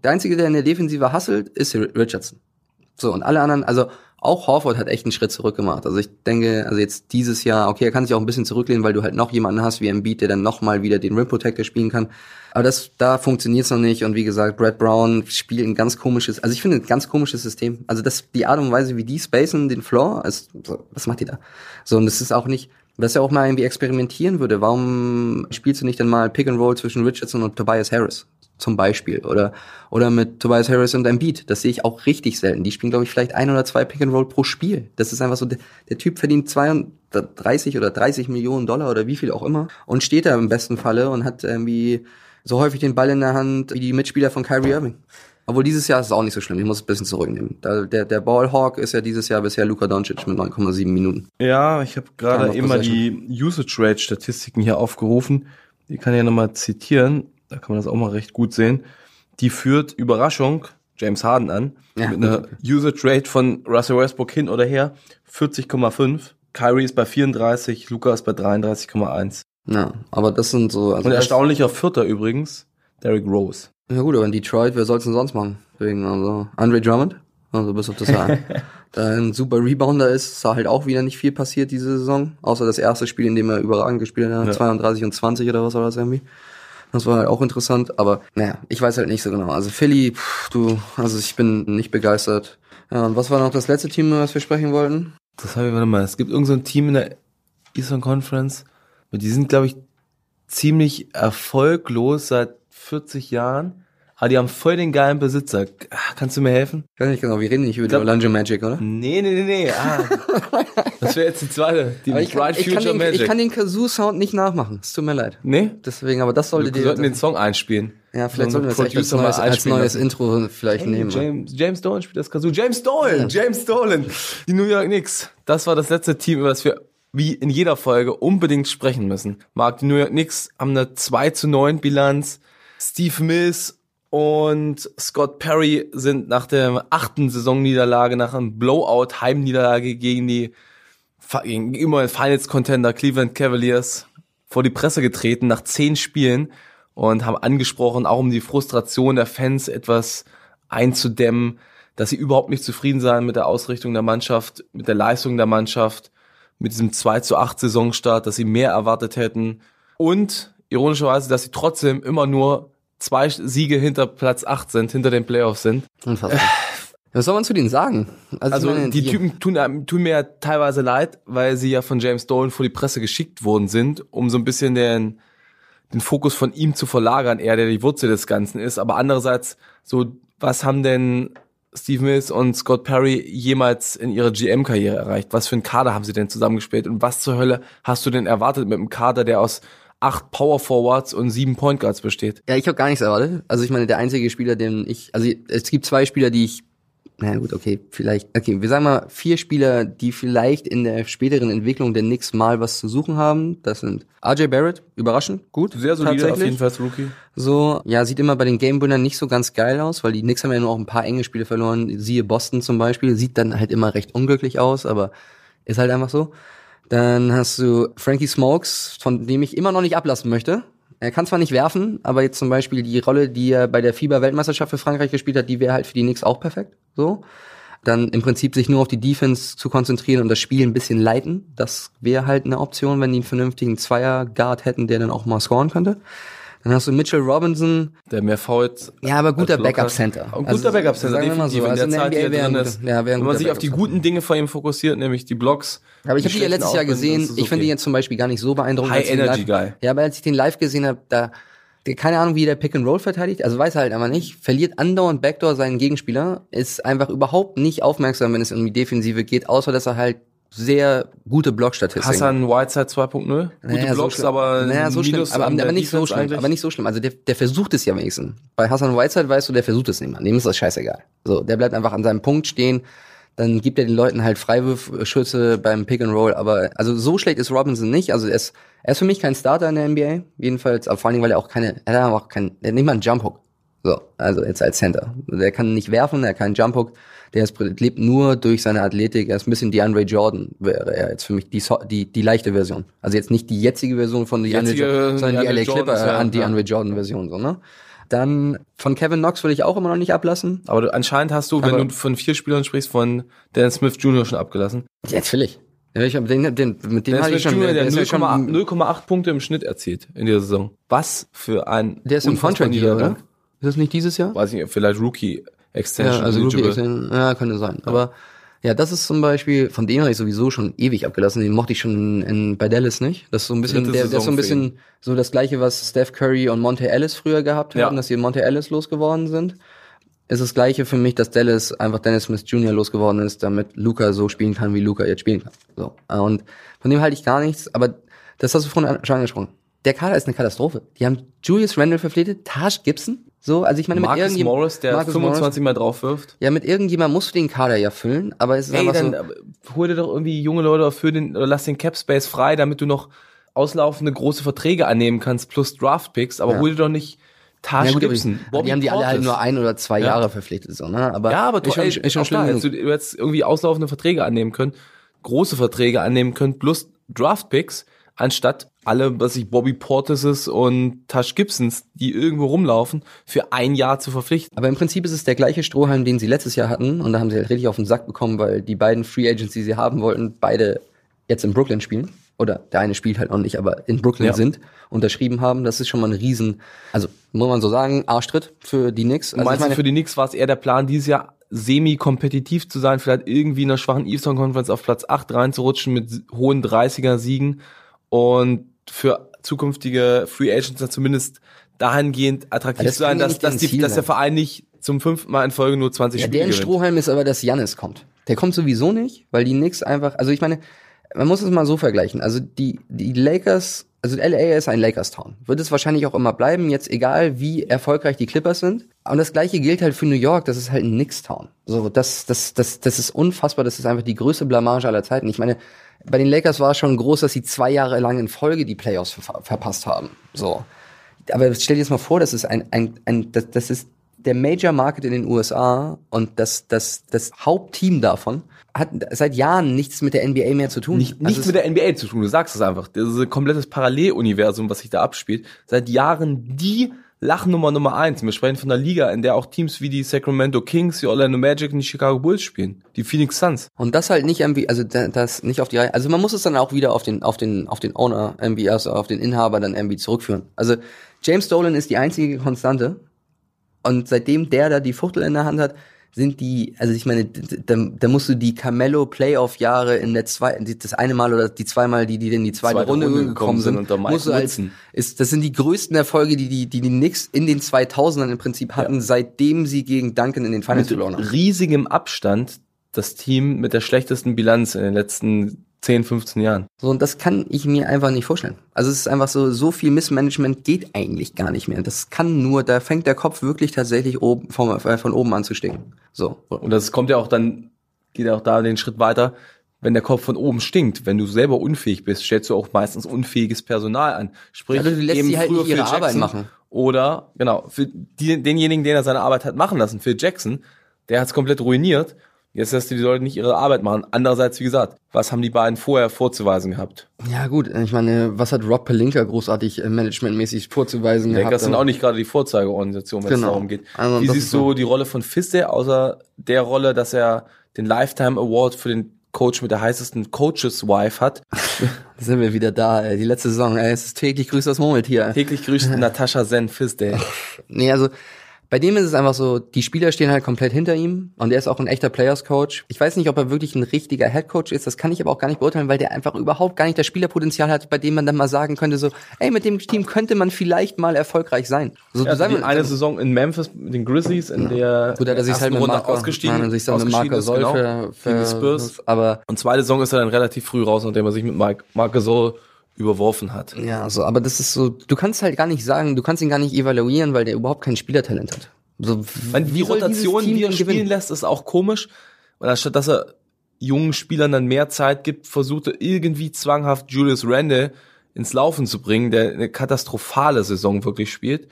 Der Einzige, der in der Defensive hasselt, ist Richardson. So, und alle anderen, also auch Horford hat echt einen Schritt zurück gemacht. Also ich denke, also jetzt dieses Jahr, okay, er kann sich auch ein bisschen zurücklehnen, weil du halt noch jemanden hast wie Embiid, der dann nochmal wieder den Rim Protector spielen kann. Aber das, da funktioniert's noch nicht. Und wie gesagt, Brad Brown spielt ein ganz komisches, also ich finde ein ganz komisches System. Also das, die Art und Weise, wie die spacen den Floor, ist, was macht die da? So, und das ist auch nicht, was ja auch mal irgendwie experimentieren würde. Warum spielst du nicht dann mal Pick and Roll zwischen Richardson und Tobias Harris? Zum Beispiel. Oder, oder mit Tobias Harris und Embiid. Das sehe ich auch richtig selten. Die spielen, glaube ich, vielleicht ein oder zwei Pick and Roll pro Spiel. Das ist einfach so, der, der Typ verdient 32 oder 30 Millionen Dollar oder wie viel auch immer und steht da im besten Falle und hat irgendwie so häufig den Ball in der Hand wie die Mitspieler von Kyrie Irving. Obwohl dieses Jahr ist es auch nicht so schlimm. Ich muss es ein bisschen zurücknehmen. Da, der, der Ballhawk ist ja dieses Jahr bisher Luka Doncic mit 9,7 Minuten. Ja, ich habe gerade eben mal die Usage Rate Statistiken hier aufgerufen. Die kann ich ja nochmal zitieren. Da kann man das auch mal recht gut sehen. Die führt Überraschung James Harden an Ja, mit einer Usage Rate von Russell Westbrook hin oder her 40,5. Kyrie ist bei 34, Luca ist bei 33,1. Ja, aber das sind so. Also Und erstaunlicher Vierter übrigens, Derrick Rose. Ja gut, aber in Detroit, wer soll's denn sonst machen? Deswegen, also Andre Drummond, also bis auf das [LAUGHS] da ein super Rebounder ist, ist halt auch wieder nicht viel passiert diese Saison, außer das erste Spiel, in dem er überragend gespielt hat, Ja. 32 und 20 oder was war das irgendwie. Das war halt auch interessant, aber naja, ich weiß halt nicht so genau. Also Philly, pff, du, also ich bin nicht begeistert. Ja, und was war noch das letzte Team, was wir sprechen wollten? Das habe ich, warte mal, es gibt irgendein so ein Team in der Eastern Conference, die sind, glaube ich, ziemlich erfolglos seit 40 Jahren. Aber die haben voll den geilen Besitzer. Kannst du mir helfen? Ich weiß nicht genau, wir reden nicht über die glaub- Orlando Magic, oder? Nee, nee, nee, nee. Ah, [LAUGHS] das wäre jetzt die zweite. Die Aber ich kann, Bright ich, kann Future den, Magic. ich kann den Kazoo-Sound nicht nachmachen. Es tut mir leid. nee? Deswegen, aber das sollte Wir dir. sollten den Song einspielen. Ja, vielleicht So sollten wir das echt als neues, als neues. Intro vielleicht Hey, nehmen. James, James Dolan spielt das Kazoo. James Dolan! James Dolan! Die New York Knicks. Das war das letzte Team, über das wir wie in jeder Folge unbedingt sprechen müssen. Marc, die New York Knicks haben eine 2 zu 9 Bilanz. Steve Mills und Scott Perry sind nach der achten Saisonniederlage, nach einem Blowout-Heimniederlage gegen die gegen immer Finals-Contender Cleveland Cavaliers vor die Presse getreten nach zehn Spielen und haben angesprochen, auch um die Frustration der Fans etwas einzudämmen, dass sie überhaupt nicht zufrieden seien mit der Ausrichtung der Mannschaft, mit der Leistung der Mannschaft, mit diesem 2 zu 8 Saisonstart, dass sie mehr erwartet hätten. Und ironischerweise, dass sie trotzdem immer nur zwei Siege hinter Platz 8 sind, hinter den Playoffs sind. Unfassbar. Was soll man zu denen sagen? Also ich meine, die Typen tun, einem- tun mir ja teilweise leid, weil sie ja von James Dolan vor die Presse geschickt worden sind, um so ein bisschen den, den Fokus von ihm zu verlagern, er der die Wurzel des Ganzen ist. Aber andererseits, so was haben denn Steve Mills und Scott Perry jemals in ihrer GM-Karriere erreicht? Was für einen Kader haben sie denn zusammengespielt? Und was zur Hölle hast du denn erwartet mit einem Kader, der aus acht Power Forwards und sieben Point Guards besteht? Ja, ich habe gar nichts erwartet. Also ich meine, der einzige Spieler, den ich, also es gibt zwei Spieler, die ich na gut, okay, vielleicht, okay, wir sagen mal vier Spieler, die vielleicht in der späteren Entwicklung der Knicks mal was zu suchen haben. Das sind RJ Barrett, überraschend, gut. Sehr solide, auf jeden Fall Rookie. So, ja, sieht immer bei den Gamewinnern nicht so ganz geil aus, weil die Knicks haben ja nur auch ein paar enge Spiele verloren. Siehe Boston zum Beispiel, sieht dann halt immer recht unglücklich aus, aber ist halt einfach so. Dann hast du Frankie Smokes, von dem ich immer noch nicht ablassen möchte. Er kann zwar nicht werfen, aber jetzt zum Beispiel die Rolle, die er bei der FIBA-Weltmeisterschaft für Frankreich gespielt hat, die wäre halt für die Knicks auch perfekt. So. Dann im Prinzip sich nur auf die Defense zu konzentrieren und das Spiel ein bisschen leiten. Das wäre halt eine Option, wenn die einen vernünftigen Zweier-Guard hätten, der dann auch mal scoren könnte. Dann hast du Mitchell Robinson, Der mehr Fouls. ja, aber guter. Backup-Center. Ein Also, guter Backup-Center, definitiv. so. Also in der Zeit, die er drin ist. guter- ja, Wenn man guter sich auf die guten Dinge von ihm fokussiert, nämlich die Blocks. Aber ich habe die ja letztes Jahr gesehen. Ich finde die jetzt zum Beispiel gar nicht so beeindruckend. High Energy live, Guy. Ja, aber als ich den live gesehen habe, da keine Ahnung, wie der Pick and Roll verteidigt. Also weiß er halt einfach nicht. Verliert andauernd Backdoor seinen Gegenspieler. Ist einfach überhaupt nicht aufmerksam, wenn es um die Defensive geht, außer dass er halt sehr gute Blockstatistiken. Hassan Whiteside 2.0. Gute Naja, Blocks, schlimm. aber naja, so schlimm, aber, aber nicht so schlimm, eigentlich. aber nicht so schlimm. Also der, der versucht es ja wenigstens. Bei Hassan Whiteside weißt du, der versucht es nicht mal. Dem ist das scheißegal. So, der bleibt einfach an seinem Punkt stehen. Dann gibt er den Leuten halt Freiwurfschüsse beim Pick and Roll. Aber also so schlecht ist Robinson nicht. Also er ist, er ist für mich kein Starter in der NBA. Jedenfalls, aber vor allen Dingen, weil er auch keine, er hat auch kein, er hat nicht mal einen Jump Hook. So, also jetzt als Center. Der kann nicht werfen, er hat keinen Jump Hook. Der ist, lebt nur durch seine Athletik. Er ist ein bisschen DeAndre Jordan, wäre er jetzt für mich die, die, die leichte Version. Also jetzt nicht die jetzige Version von DeAndre Jordan, sondern die LA Clipper ja- an ja. DeAndre Jordan Version, so, ne? Dann von Kevin Knox will ich auch immer noch nicht ablassen. Aber du, anscheinend hast du, wenn Aber- du von vier Spielern sprichst, von Dennis Smith Jr. schon abgelassen. Ja, natürlich. Ja, ich hab den, den, mit dem hatte ich Smith schon, Jr., der ist ja 0,8 schon, 0,8 Punkte im Schnitt erzielt in dieser Saison. Was für ein der ist im Contract hier, oder? Ist das nicht dieses Jahr? Weiß nicht, vielleicht Rookie Extension. Ja, also eligible. Extension, ja, könnte sein. Aber ja, das ist zum Beispiel, von dem habe ich sowieso schon ewig abgelassen. Den mochte ich schon in, bei Dallas nicht. Das ist so ein bisschen, der, der ist so ein bisschen so das gleiche, was Steph Curry und Monte Ellis früher gehabt haben, Ja. dass sie Monte Ellis losgeworden sind. Ist das gleiche für mich, dass Dallas einfach Dennis Smith Jr. losgeworden ist, damit Luca so spielen kann, wie Luca jetzt spielen kann. So. Und von dem halte ich gar nichts, aber das hast du vorhin schon angesprochen. Der Kader ist eine Katastrophe. Die haben Julius Randle verpflichtet, Taj Gibson. So, also ich meine, mit Marcus irgendjem- Morris, der Marcus 25 Mal drauf wirft. ja, mit irgendjemand musst du den Kader ja füllen, aber es ist Ey, einfach dann so. aber hol dir doch irgendwie junge Leute für den, oder lass den Cap Space frei, damit du noch auslaufende große Verträge annehmen kannst plus Draft Picks, aber Ja. hol dir doch nicht Taj Ja, Gibson. die, die haben die alle halt Portis. nur ein oder zwei Ja. Jahre verpflichtet, so, ne? Aber, Ja, aber ist schon, ey, ist schon schlimm da, genug. hättest du jetzt irgendwie auslaufende Verträge annehmen können, große Verträge annehmen können, plus Draft Picks, anstatt alle, was ich, Bobby Portises und Tash Gibsons, die irgendwo rumlaufen, für ein Jahr zu verpflichten. Aber im Prinzip ist es der gleiche Strohhalm, den sie letztes Jahr hatten. Und da haben sie halt richtig auf den Sack bekommen, weil die beiden Free Agents, die sie haben wollten, beide jetzt in Brooklyn spielen. Oder der eine spielt halt noch nicht, aber in Brooklyn Ja. sind, unterschrieben haben. Das ist schon mal ein Riesen, also muss man so sagen, Arschtritt für die Knicks. Du Also meinst, meine, für die Knicks war es eher der Plan, dieses Jahr semi-kompetitiv zu sein, vielleicht irgendwie in einer schwachen Eastern Conference auf Platz 8 reinzurutschen mit hohen 30er-Siegen und für zukünftige Free Agents dann zumindest dahingehend attraktiv das zu sein, dass, dass, die, dass der. Verein nicht zum fünften Mal in Folge nur 20 Ja, Spiele gewinnt. Strohhalm ist aber, dass Jannis kommt. Der kommt sowieso nicht, weil die Knicks einfach, also ich meine, man muss es mal so vergleichen. Also die, die Lakers, also LA ist ein Lakers-Town. Wird es wahrscheinlich auch immer bleiben, jetzt egal wie erfolgreich die Clippers sind. Und das gleiche gilt halt für New York, das ist halt ein Knicks-Town. So, das, das, das, das ist unfassbar, das ist einfach die größte Blamage aller Zeiten. Ich meine, bei den Lakers war es schon groß, dass sie zwei Jahre lang in Folge die Playoffs ver verpasst haben. So. Aber stell dir jetzt mal vor, das ist ein, ein, ein das, das ist der Major Market in den USA und das, das, das Hauptteam davon hat seit Jahren nichts mit der NBA mehr zu tun. Nicht, Also nichts mit der NBA zu tun, du sagst es einfach. Das ist ein komplettes Paralleluniversum, was sich da abspielt. Seit Jahren die Lachnummer Nummer eins. Wir sprechen von einer Liga, in der auch Teams wie die Sacramento Kings, die Orlando Magic und die Chicago Bulls spielen. Die Phoenix Suns. Und das halt nicht irgendwie, also da- das nicht auf die Reihe. Also man muss es dann auch wieder auf den, auf den, auf den Owner irgendwie, also auf den Inhaber dann irgendwie zurückführen. Also James Dolan ist die einzige Konstante. Und seitdem der da die Fuchtel in der Hand hat, sind die, also ich meine, da, da musst du die Carmelo Playoff Jahre in der zwei, die- das eine Mal oder die zweimal, die die in die zweite, Zweite Runde, Runde gekommen sind sind, musst du als, ist, das sind die größten Erfolge, die die, die, die Knicks in den 2000ern im Prinzip hatten, seitdem sie gegen Duncan in den Finals Mit verloren haben. riesigem Abstand das Team mit der schlechtesten Bilanz in den letzten 10, 15 Jahren. So, und das kann ich mir einfach nicht vorstellen. Also es ist einfach so, so viel Missmanagement geht eigentlich gar nicht mehr. Das kann nur, da fängt der Kopf wirklich tatsächlich oben, von, äh, von oben an zu stinken. So. Und das kommt ja auch dann, geht ja auch da den Schritt weiter, wenn der Kopf von oben stinkt, wenn du selber unfähig bist, stellst du auch meistens unfähiges Personal an. Sprich, Also du lässt eben sie halt nicht ihre Phil Arbeit Jackson machen. Oder, genau, für die, denjenigen, den er seine Arbeit hat machen lassen, Phil Jackson, der hat es komplett ruiniert. Jetzt lässt du die Leute nicht ihre Arbeit machen. Andererseits, wie gesagt, was haben die beiden vorher vorzuweisen gehabt? Ja gut, ich meine, was hat Rob Pelinka großartig äh, managementmäßig vorzuweisen Die Lakers sind aber- auch nicht gerade die Vorzeigeorganisation, wenn es Genau. darum geht. Also Wie das siehst du so. die Rolle von Fiste, außer der Rolle, dass er den Lifetime Award für den Coach mit der heißesten Coaches Wife hat? [LAUGHS] Sind wir wieder da, ey. die letzte Saison, ey, es ist täglich grüßt das Murmeltier. Täglich grüßt [LAUGHS] Natascha Zen Fiste. Nee, also bei dem ist es einfach so, die Spieler stehen halt komplett hinter ihm und er ist auch ein echter Players Coach. Ich weiß nicht, ob er wirklich ein richtiger Head Coach ist, das kann ich aber auch gar nicht beurteilen, weil der einfach überhaupt gar nicht das Spielerpotenzial hat, bei dem man dann mal sagen könnte so, ey, mit dem Team könnte man vielleicht mal erfolgreich sein. So, Also sagen die eine Saison in Memphis mit den Grizzlies, in der Gut, hat er sich halt mit Runde Marco, ausgestiegen, nein, sich dann mit ausgeschieden Marco Soll genau, für, für, die Spurs. aber Und zweite Saison ist er dann relativ früh raus, nachdem er sich mit Mike, Marc Gasol überworfen hat. Ja, so, aber das ist so, du kannst halt gar nicht sagen, du kannst ihn gar nicht evaluieren, weil der überhaupt kein Spielertalent hat. So, Wenn die wie dieses Rotation, die er spielen gewinnen? lässt, ist auch komisch. Und anstatt dass er jungen Spielern dann mehr Zeit gibt, versucht er irgendwie zwanghaft Julius Randle ins Laufen zu bringen, der eine katastrophale Saison wirklich spielt.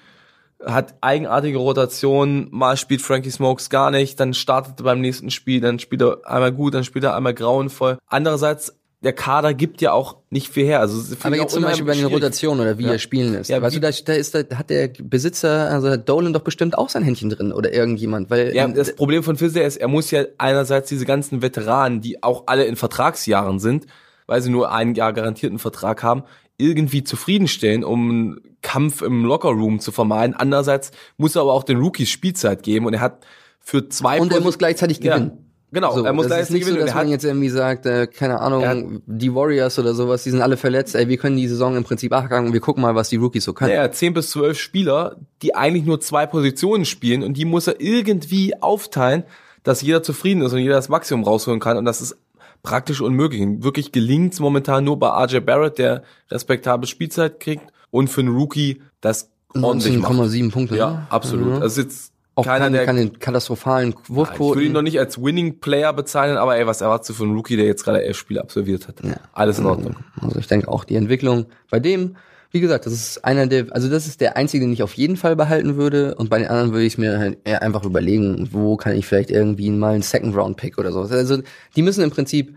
Hat eigenartige Rotationen, mal spielt Frankie Smokes gar nicht, dann startet er beim nächsten Spiel, dann spielt er einmal gut, dann spielt er einmal grauenvoll. Andererseits, der Kader gibt ja auch nicht viel her. Also, Aber jetzt zum Beispiel bei den. Rotationen oder wie Ja. er spielen lässt. Ja, weißt du, da, da ist, da hat der Besitzer, also hat Dolan doch bestimmt auch sein Händchen drin oder irgendjemand, weil Ja, das Problem von Fizdale ist, er muss ja einerseits diese ganzen Veteranen, die auch alle in Vertragsjahren sind, weil sie nur ein Jahr garantierten Vertrag haben, irgendwie zufriedenstellen, um einen Kampf im Lockerroom zu vermeiden. Andererseits muss er aber auch den Rookies Spielzeit geben und er hat für zwei und er Posi- muss gleichzeitig Ja, gewinnen. Genau, So, er muss das ist gleichzeitig nicht so, gewinnen. und dass man jetzt irgendwie sagt, äh, keine Ahnung, hat- die Warriors oder sowas, die sind alle verletzt, ey, wir können die Saison im Prinzip abhaken und wir gucken mal, was die Rookies so können. Ja, 10 bis 12 Spieler, die eigentlich nur zwei Positionen spielen und die muss er irgendwie aufteilen, dass jeder zufrieden ist und jeder das Maximum rausholen kann und das ist praktisch unmöglich. Wirklich gelingt es momentan nur bei RJ Barrett, der respektable Spielzeit kriegt und für einen Rookie das ordentlich macht. 19,7 Punkte. Ja, ne? absolut. Mhm. Also jetzt Auch keiner, keine, der keine katastrophalen ich Wurfquoten. würde ihn noch nicht als Winning Player bezeichnen, aber ey, was erwartest du von einem Rookie, der jetzt gerade elf Spiele absolviert hat? Alles in Ordnung. Also ich denke auch die Entwicklung bei dem, wie gesagt, das ist einer der, also das ist der einzige, den ich auf jeden Fall behalten würde und bei den anderen würde ich mir halt eher einfach überlegen, wo kann ich vielleicht irgendwie mal einen Second Round Pick oder so. Also die müssen im Prinzip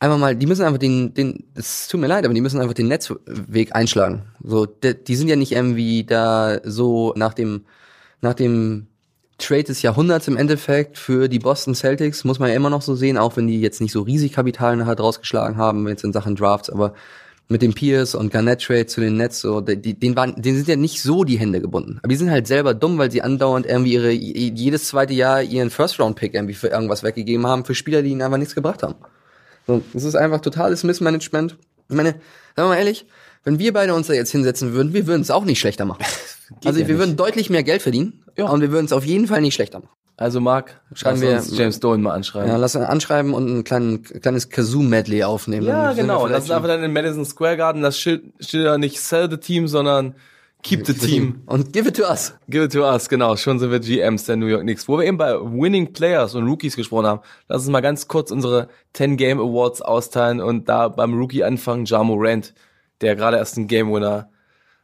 einfach mal, die müssen einfach den, den, es tut mir leid, aber die müssen einfach den Netzweg einschlagen. So, die, die sind ja nicht irgendwie da so nach dem, nach dem Trade des Jahrhunderts im Endeffekt für die Boston Celtics, muss man ja immer noch so sehen, auch wenn die jetzt nicht so riesig Kapital nachher rausgeschlagen haben, jetzt in Sachen Drafts, aber mit dem Pierce und Garnett Trade zu den Nets, so, die, denen waren, denen sind ja nicht so die Hände gebunden. Aber die sind halt selber dumm, weil sie andauernd irgendwie ihre, jedes zweite Jahr ihren First Round Pick irgendwie für irgendwas weggegeben haben, für Spieler, die ihnen einfach nichts gebracht haben. So, das ist einfach totales Missmanagement. Ich meine, sagen wir mal ehrlich, wenn wir beide uns da jetzt hinsetzen würden, wir würden es auch nicht schlechter machen. [LAUGHS] also ja wir nicht. würden deutlich mehr Geld verdienen Ja. und wir würden es auf jeden Fall nicht schlechter machen. Also Marc, Schreiben lass wir- uns James Dolan mal anschreiben. Ja, lass uns anschreiben und ein klein, kleines Kazoo-Medley aufnehmen. Ja, genau. Das ist einfach dann in Madison Square Garden. Das Schild steht da nicht sell the team, sondern keep the schon- team. Und give it to us. Give it to us, genau. Schon sind wir GMs der New York Knicks. Wo wir eben bei Winning Players und Rookies gesprochen haben, lass uns mal ganz kurz unsere 10 Game Awards austeilen und da beim Rookie anfangen, Ja Morant, der gerade erst einen Game Winner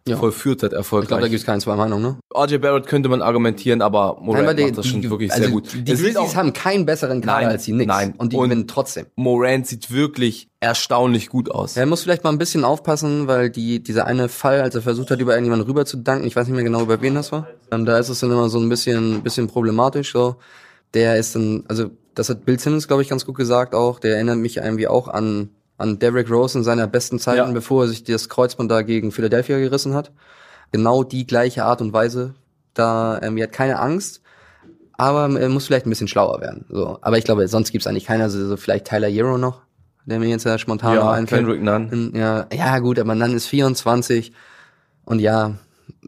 Ja. vollführt hat, Ich glaube, da erfolgreich. gibt's keine zwei Meinungen, ne? RJ Barrett könnte man argumentieren, aber Morant aber die- macht das schon die- wirklich also sehr gut. Die Es Grizzlies haben keinen besseren Kader Nein, als die Knicks. nein. Und die Und- gewinnen trotzdem. Morant sieht wirklich erstaunlich gut aus. Er muss vielleicht mal ein bisschen aufpassen, weil die, dieser eine Fall, als er versucht hat, über irgendjemanden rüber zu danken, ich weiß nicht mehr genau, über wen das war. Ähm, da ist es dann immer so ein bisschen, bisschen problematisch, so. Der ist dann, also, das hat Bill Simmons, glaube ich, ganz gut gesagt auch. Der erinnert mich irgendwie auch an, an Derrick Rose in seiner besten Zeiten, Ja. bevor er sich das Kreuzband da gegen Philadelphia gerissen hat. Genau die gleiche Art und Weise. Da, ähm, er hat keine Angst. Aber er muss vielleicht ein bisschen schlauer werden. So. Aber ich glaube, sonst gibt's eigentlich keiner, so, so vielleicht Tyler Hero noch, der mir jetzt ja spontan ja, einfällt. Kendrick Nunn. Ja, ja, gut, aber Nunn ist 24 und ja,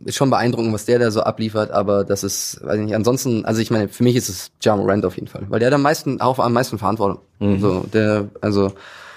ist schon beeindruckend, was der da so abliefert, aber das ist, weiß ich nicht, ansonsten, also ich meine, für mich ist es Ja Morant auf jeden Fall, weil der hat am meisten, auch am meisten Verantwortung. Mhm. So, der, also,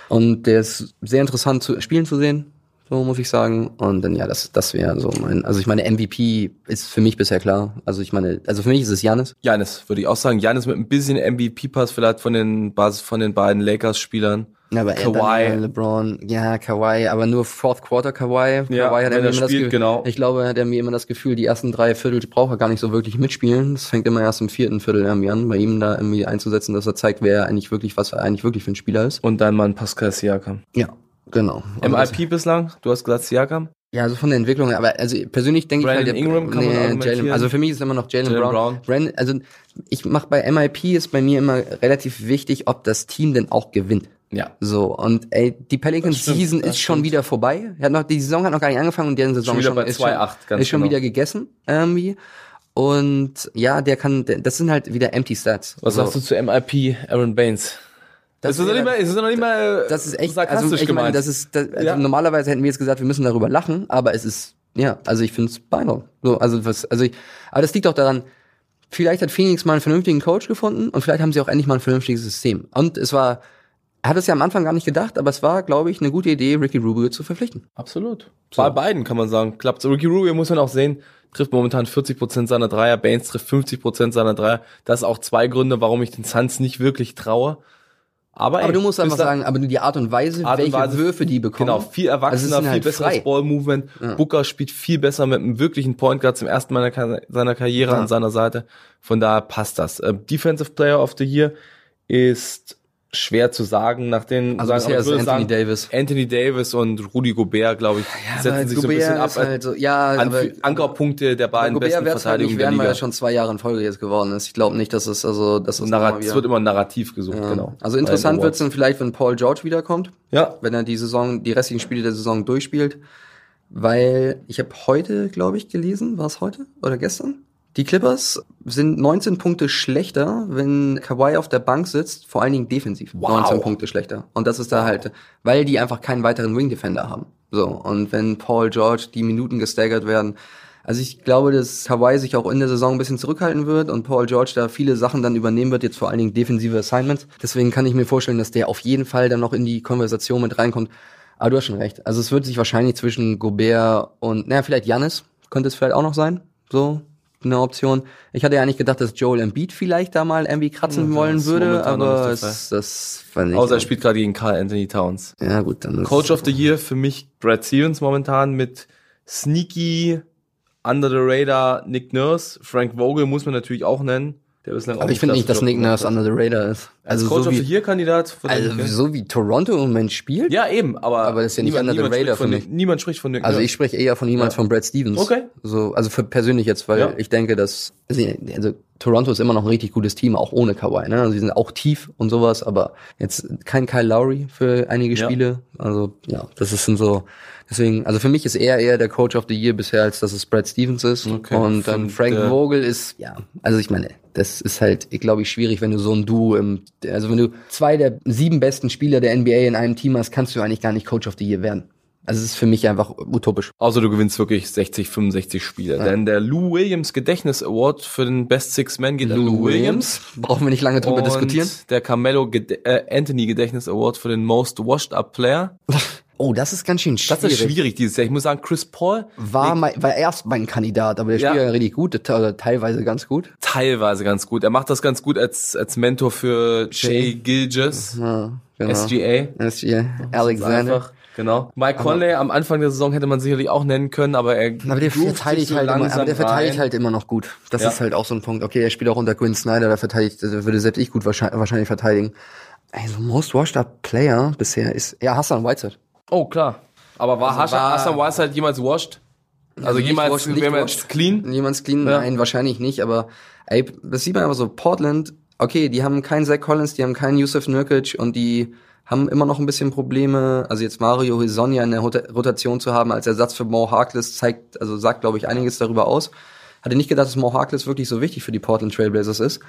Und der ist sehr interessant zu spielen zu sehen, so muss ich sagen. Und dann ja, das, das wäre so mein, also ich meine, MVP ist für mich bisher klar. Also ich meine, also für mich ist es Janis. Janis, würde ich auch sagen. Janis mit ein bisschen MVP-Pass vielleicht von den Basis von den beiden Lakers-Spielern. Ja, aber Kawhi. LeBron, ja, Kawhi, aber nur Fourth Quarter Kawhi. Ja, Kawhi hat er immer das spielt, Ge- genau. Ich glaube, hat er mir immer das Gefühl, die ersten drei Viertel braucht er gar nicht so wirklich mitspielen. Das fängt immer erst im vierten Viertel irgendwie an, bei ihm da irgendwie einzusetzen, dass er zeigt, wer er eigentlich wirklich, was er eigentlich wirklich für ein Spieler ist. Und dein Mann Pascal Siakam. Ja, genau. Also MIP bislang? Du hast gesagt Siakam? Ja, also von der Entwicklung, her, aber also persönlich denke ich halt, der- Ingram kann man argumentieren. Jalen, also für mich ist immer noch Jalen Jalen Brown. Brown. Brandon, also ich mache bei MIP ist bei mir immer relativ wichtig, ob das Team denn auch gewinnt. Ja. So, und ey, die Pelicans stimmt, Season ist schon stimmt. wieder vorbei. Hat noch, die Saison hat noch gar nicht angefangen und deren Saison Schon wieder ist bei ist schon, 2-8, ganz ist schon genau. wieder gegessen, irgendwie. Und ja, der kann, das sind halt wieder empty Stats. Was so. sagst du zu MIP Aaron Baines? Das Das, ist, doch nicht mal, ist doch nicht mal Das ist echt, sarkastisch also ich meine, gemeint. das ist, das, also Ja. normalerweise hätten wir jetzt gesagt, wir müssen darüber lachen, aber es ist, ja, also ich finde es beeindruckend. So, also was, also ich, aber das liegt doch daran, vielleicht hat Phoenix mal einen vernünftigen Coach gefunden und vielleicht haben sie auch endlich mal ein vernünftiges System. Und es war, er hat es ja am Anfang gar nicht gedacht, aber es war, glaube ich, eine gute Idee, Ricky Rubio zu verpflichten. Absolut. Bei beiden kann man sagen. Klappt. Ricky Rubio muss man auch sehen, trifft momentan 40% seiner Dreier, Baines trifft 50% seiner Dreier. Das ist auch zwei Gründe, warum ich den Suns nicht wirklich traue. Aber, ey, Aber du musst einfach sagen, aber die Art und Weise, Art und welche Weise- Würfe die bekommen. Genau, viel Also erwachsener, sind viel halt besseres. Ball-Movement. Booker spielt viel besser mit einem wirklichen Point Guard zum ersten Mal seiner Karriere Ja. an seiner Seite. Von daher passt das. Äh, Defensive Player of the Year ist schwer zu sagen, nach den Also sagen, bisher ist Anthony sagen, Davis. Anthony Davis und Rudi Gobert, glaube ich, setzen sich so ein bisschen ab. ist halt so, ja, an aber Ankerpunkte der beiden Gobert besten wird's halt nicht der Liga. er schon zwei Jahre in Folge jetzt geworden ist. Ich glaube nicht, dass es also, es Narrat nochmal es wird immer Narrativ gesucht, Ja. genau. Also interessant den wird's dann vielleicht, wenn Paul George wiederkommt, Ja, wenn er die Saison, die restlichen Spiele der Saison durchspielt, weil ich habe heute, glaube ich, gelesen, war es heute oder gestern? Die Clippers sind 19 Punkte schlechter, wenn Kawhi auf der Bank sitzt, vor allen Dingen defensiv. Wow. 19 Punkte schlechter. Und das ist da halt, weil die einfach keinen weiteren Wing Defender haben. So. Und wenn Paul George die Minuten gestaggert werden, also ich glaube, dass Kawhi sich auch in der Saison ein bisschen zurückhalten wird und Paul George da viele Sachen dann übernehmen wird, jetzt vor allen Dingen defensive Assignments. Deswegen kann ich mir vorstellen, dass der auf jeden Fall dann noch in die Konversation mit reinkommt. Aber du hast schon recht. Also es wird sich wahrscheinlich zwischen Gobert und, naja, vielleicht Janis könnte es vielleicht auch noch sein. So eine Option. Ich hatte ja nicht gedacht, dass Joel Embiid vielleicht da mal irgendwie kratzen Ja, wollen würde, aber es, das fand ich. außer er spielt gerade gegen Carl Anthony Towns. ja gut, dann Coach of the Year für mich Brad Stevens momentan mit sneaky Under the Radar Nick Nurse. Frank Vogel muss man natürlich auch nennen. Der bislang aber ich finde nicht, dass Nick Nurse under the radar ist. Als Also Coach so of the wie, Year Kandidat. also so wie Toronto im Moment spielt. ja, eben, aber, Aber das ist ja nicht under the niemand radar spricht von für mich. Niemand spricht von Nick Also Nurse. ich spreche eher von ihm als Ja. von Brad Stevens. Okay. So, also für persönlich jetzt, weil Ja. ich denke, dass also, also Toronto ist immer noch ein richtig gutes Team, auch ohne Kawhi. Ne? Also sie sind auch tief und sowas, aber jetzt kein Kyle Lowry für einige Ja. Spiele. Also ja, das ist so. Deswegen, also für mich ist er eher der Coach of the Year bisher, als dass es Brad Stevens ist. Okay. Und dann Frank Vogel ist, ja, also ich meine, das ist halt, glaube ich, schwierig, wenn du so ein Duo im, also wenn du zwei der sieben besten Spieler der NBA in einem Team hast, kannst du eigentlich gar nicht Coach of the Year werden. Also es ist für mich einfach utopisch. Außer du gewinnst wirklich 60, 65 Spiele. Denn der Lou Williams Gedächtnis Award für den Best Six Man geht an Lou Williams. Brauchen wir nicht lange drüber und diskutieren. der Carmelo Gede äh, Anthony Gedächtnis Award für den Most Washed Up Player. [LAUGHS] Oh, das ist ganz schön schwierig. Das ist schwierig dieses Jahr. Ich muss sagen, Chris Paul War, mein, war erst mein Kandidat, aber der Ja. spielt ja richtig gut, teilweise ganz gut. teilweise ganz gut. Er macht das ganz gut als, als Mentor für Shay Gilgis, Ja, genau. SGA. SGA. Alexander. Genau. Mike Conley am Anfang der Saison hätte man sicherlich auch nennen können, aber er Aber der verteidigt so halt immer, aber der verteidigt rein. halt immer noch gut. Das Ja. ist halt auch so ein Punkt. Okay, er spielt auch unter Quinn Snyder, der verteidigt, der würde selbst ich gut wahrscheinlich, wahrscheinlich verteidigen. Also most washed up Player bisher ist ja Hassan Whiteside. Oh, klar. Aber war Also Hassan, war- Hassan Whiteside jemals washed? Also nicht jemals, washed, nicht jemals washed. clean? Jemals clean? Ja. Nein, wahrscheinlich nicht, aber ey, das sieht man aber so, Portland, okay, die haben keinen Zach Collins, die haben keinen Yusuf Nurkic und die haben immer noch ein bisschen Probleme. Also jetzt Mario Hisonia in der Rota- Rotation zu haben als Ersatz für Mo Harkless zeigt, also sagt, glaube ich, einiges darüber aus. Hatte nicht gedacht, dass Mo Harkless wirklich so wichtig für die Portland Trailblazers ist.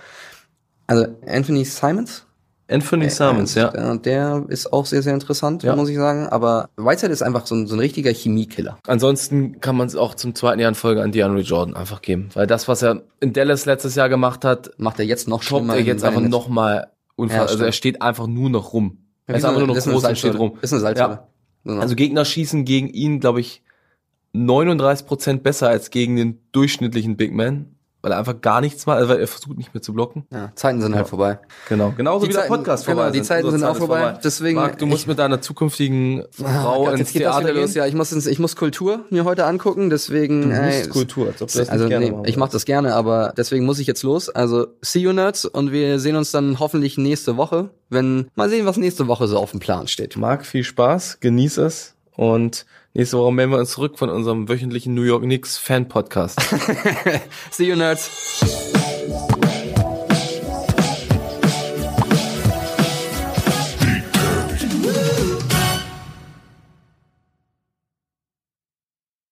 Also Anthony Simons, Anthony Simons, ja. der, der ist auch sehr, sehr interessant, Ja. muss ich sagen. Aber Whiteside ist einfach so ein, so ein richtiger Chemiekiller. Ansonsten kann man es auch zum zweiten Jahr in Folge an DeAndre Jordan einfach geben. Weil das, was er in Dallas letztes Jahr gemacht hat, Macht er jetzt noch toppt schlimmer. er jetzt einfach nochmal Ja, unfassbar. also stimmt. er steht einfach nur noch rum. Er ist einfach nur noch groß und steht rum. Ist eine Salzsäule. Ja. Genau. Also Gegner schießen gegen ihn, glaube ich, 39% besser als gegen den durchschnittlichen Big Man, weil er einfach gar nichts macht, also weil er versucht nicht mehr zu blocken. ja, Zeiten sind halt vorbei. Genau, genauso Die wie der Zeiten- Podcast genau, vorbei die Zeiten sind auch Zeit ist vorbei. Deswegen- Marc, du musst ich- mit deiner zukünftigen Frau Gott, ins Theater los. Ja, ich muss ins, ich muss Kultur mir heute angucken, deswegen. Du musst ey, Kultur, als ob du das also gerne nee, machen ich mache das gerne, aber deswegen muss ich jetzt los. Also see you nerds und wir sehen uns dann hoffentlich nächste Woche, wenn mal sehen, was nächste Woche so auf dem Plan steht. Marc, viel Spaß, genieß es und nächste Woche melden wir uns zurück von unserem wöchentlichen New York Knicks Fan Podcast. [LAUGHS] See you nerds.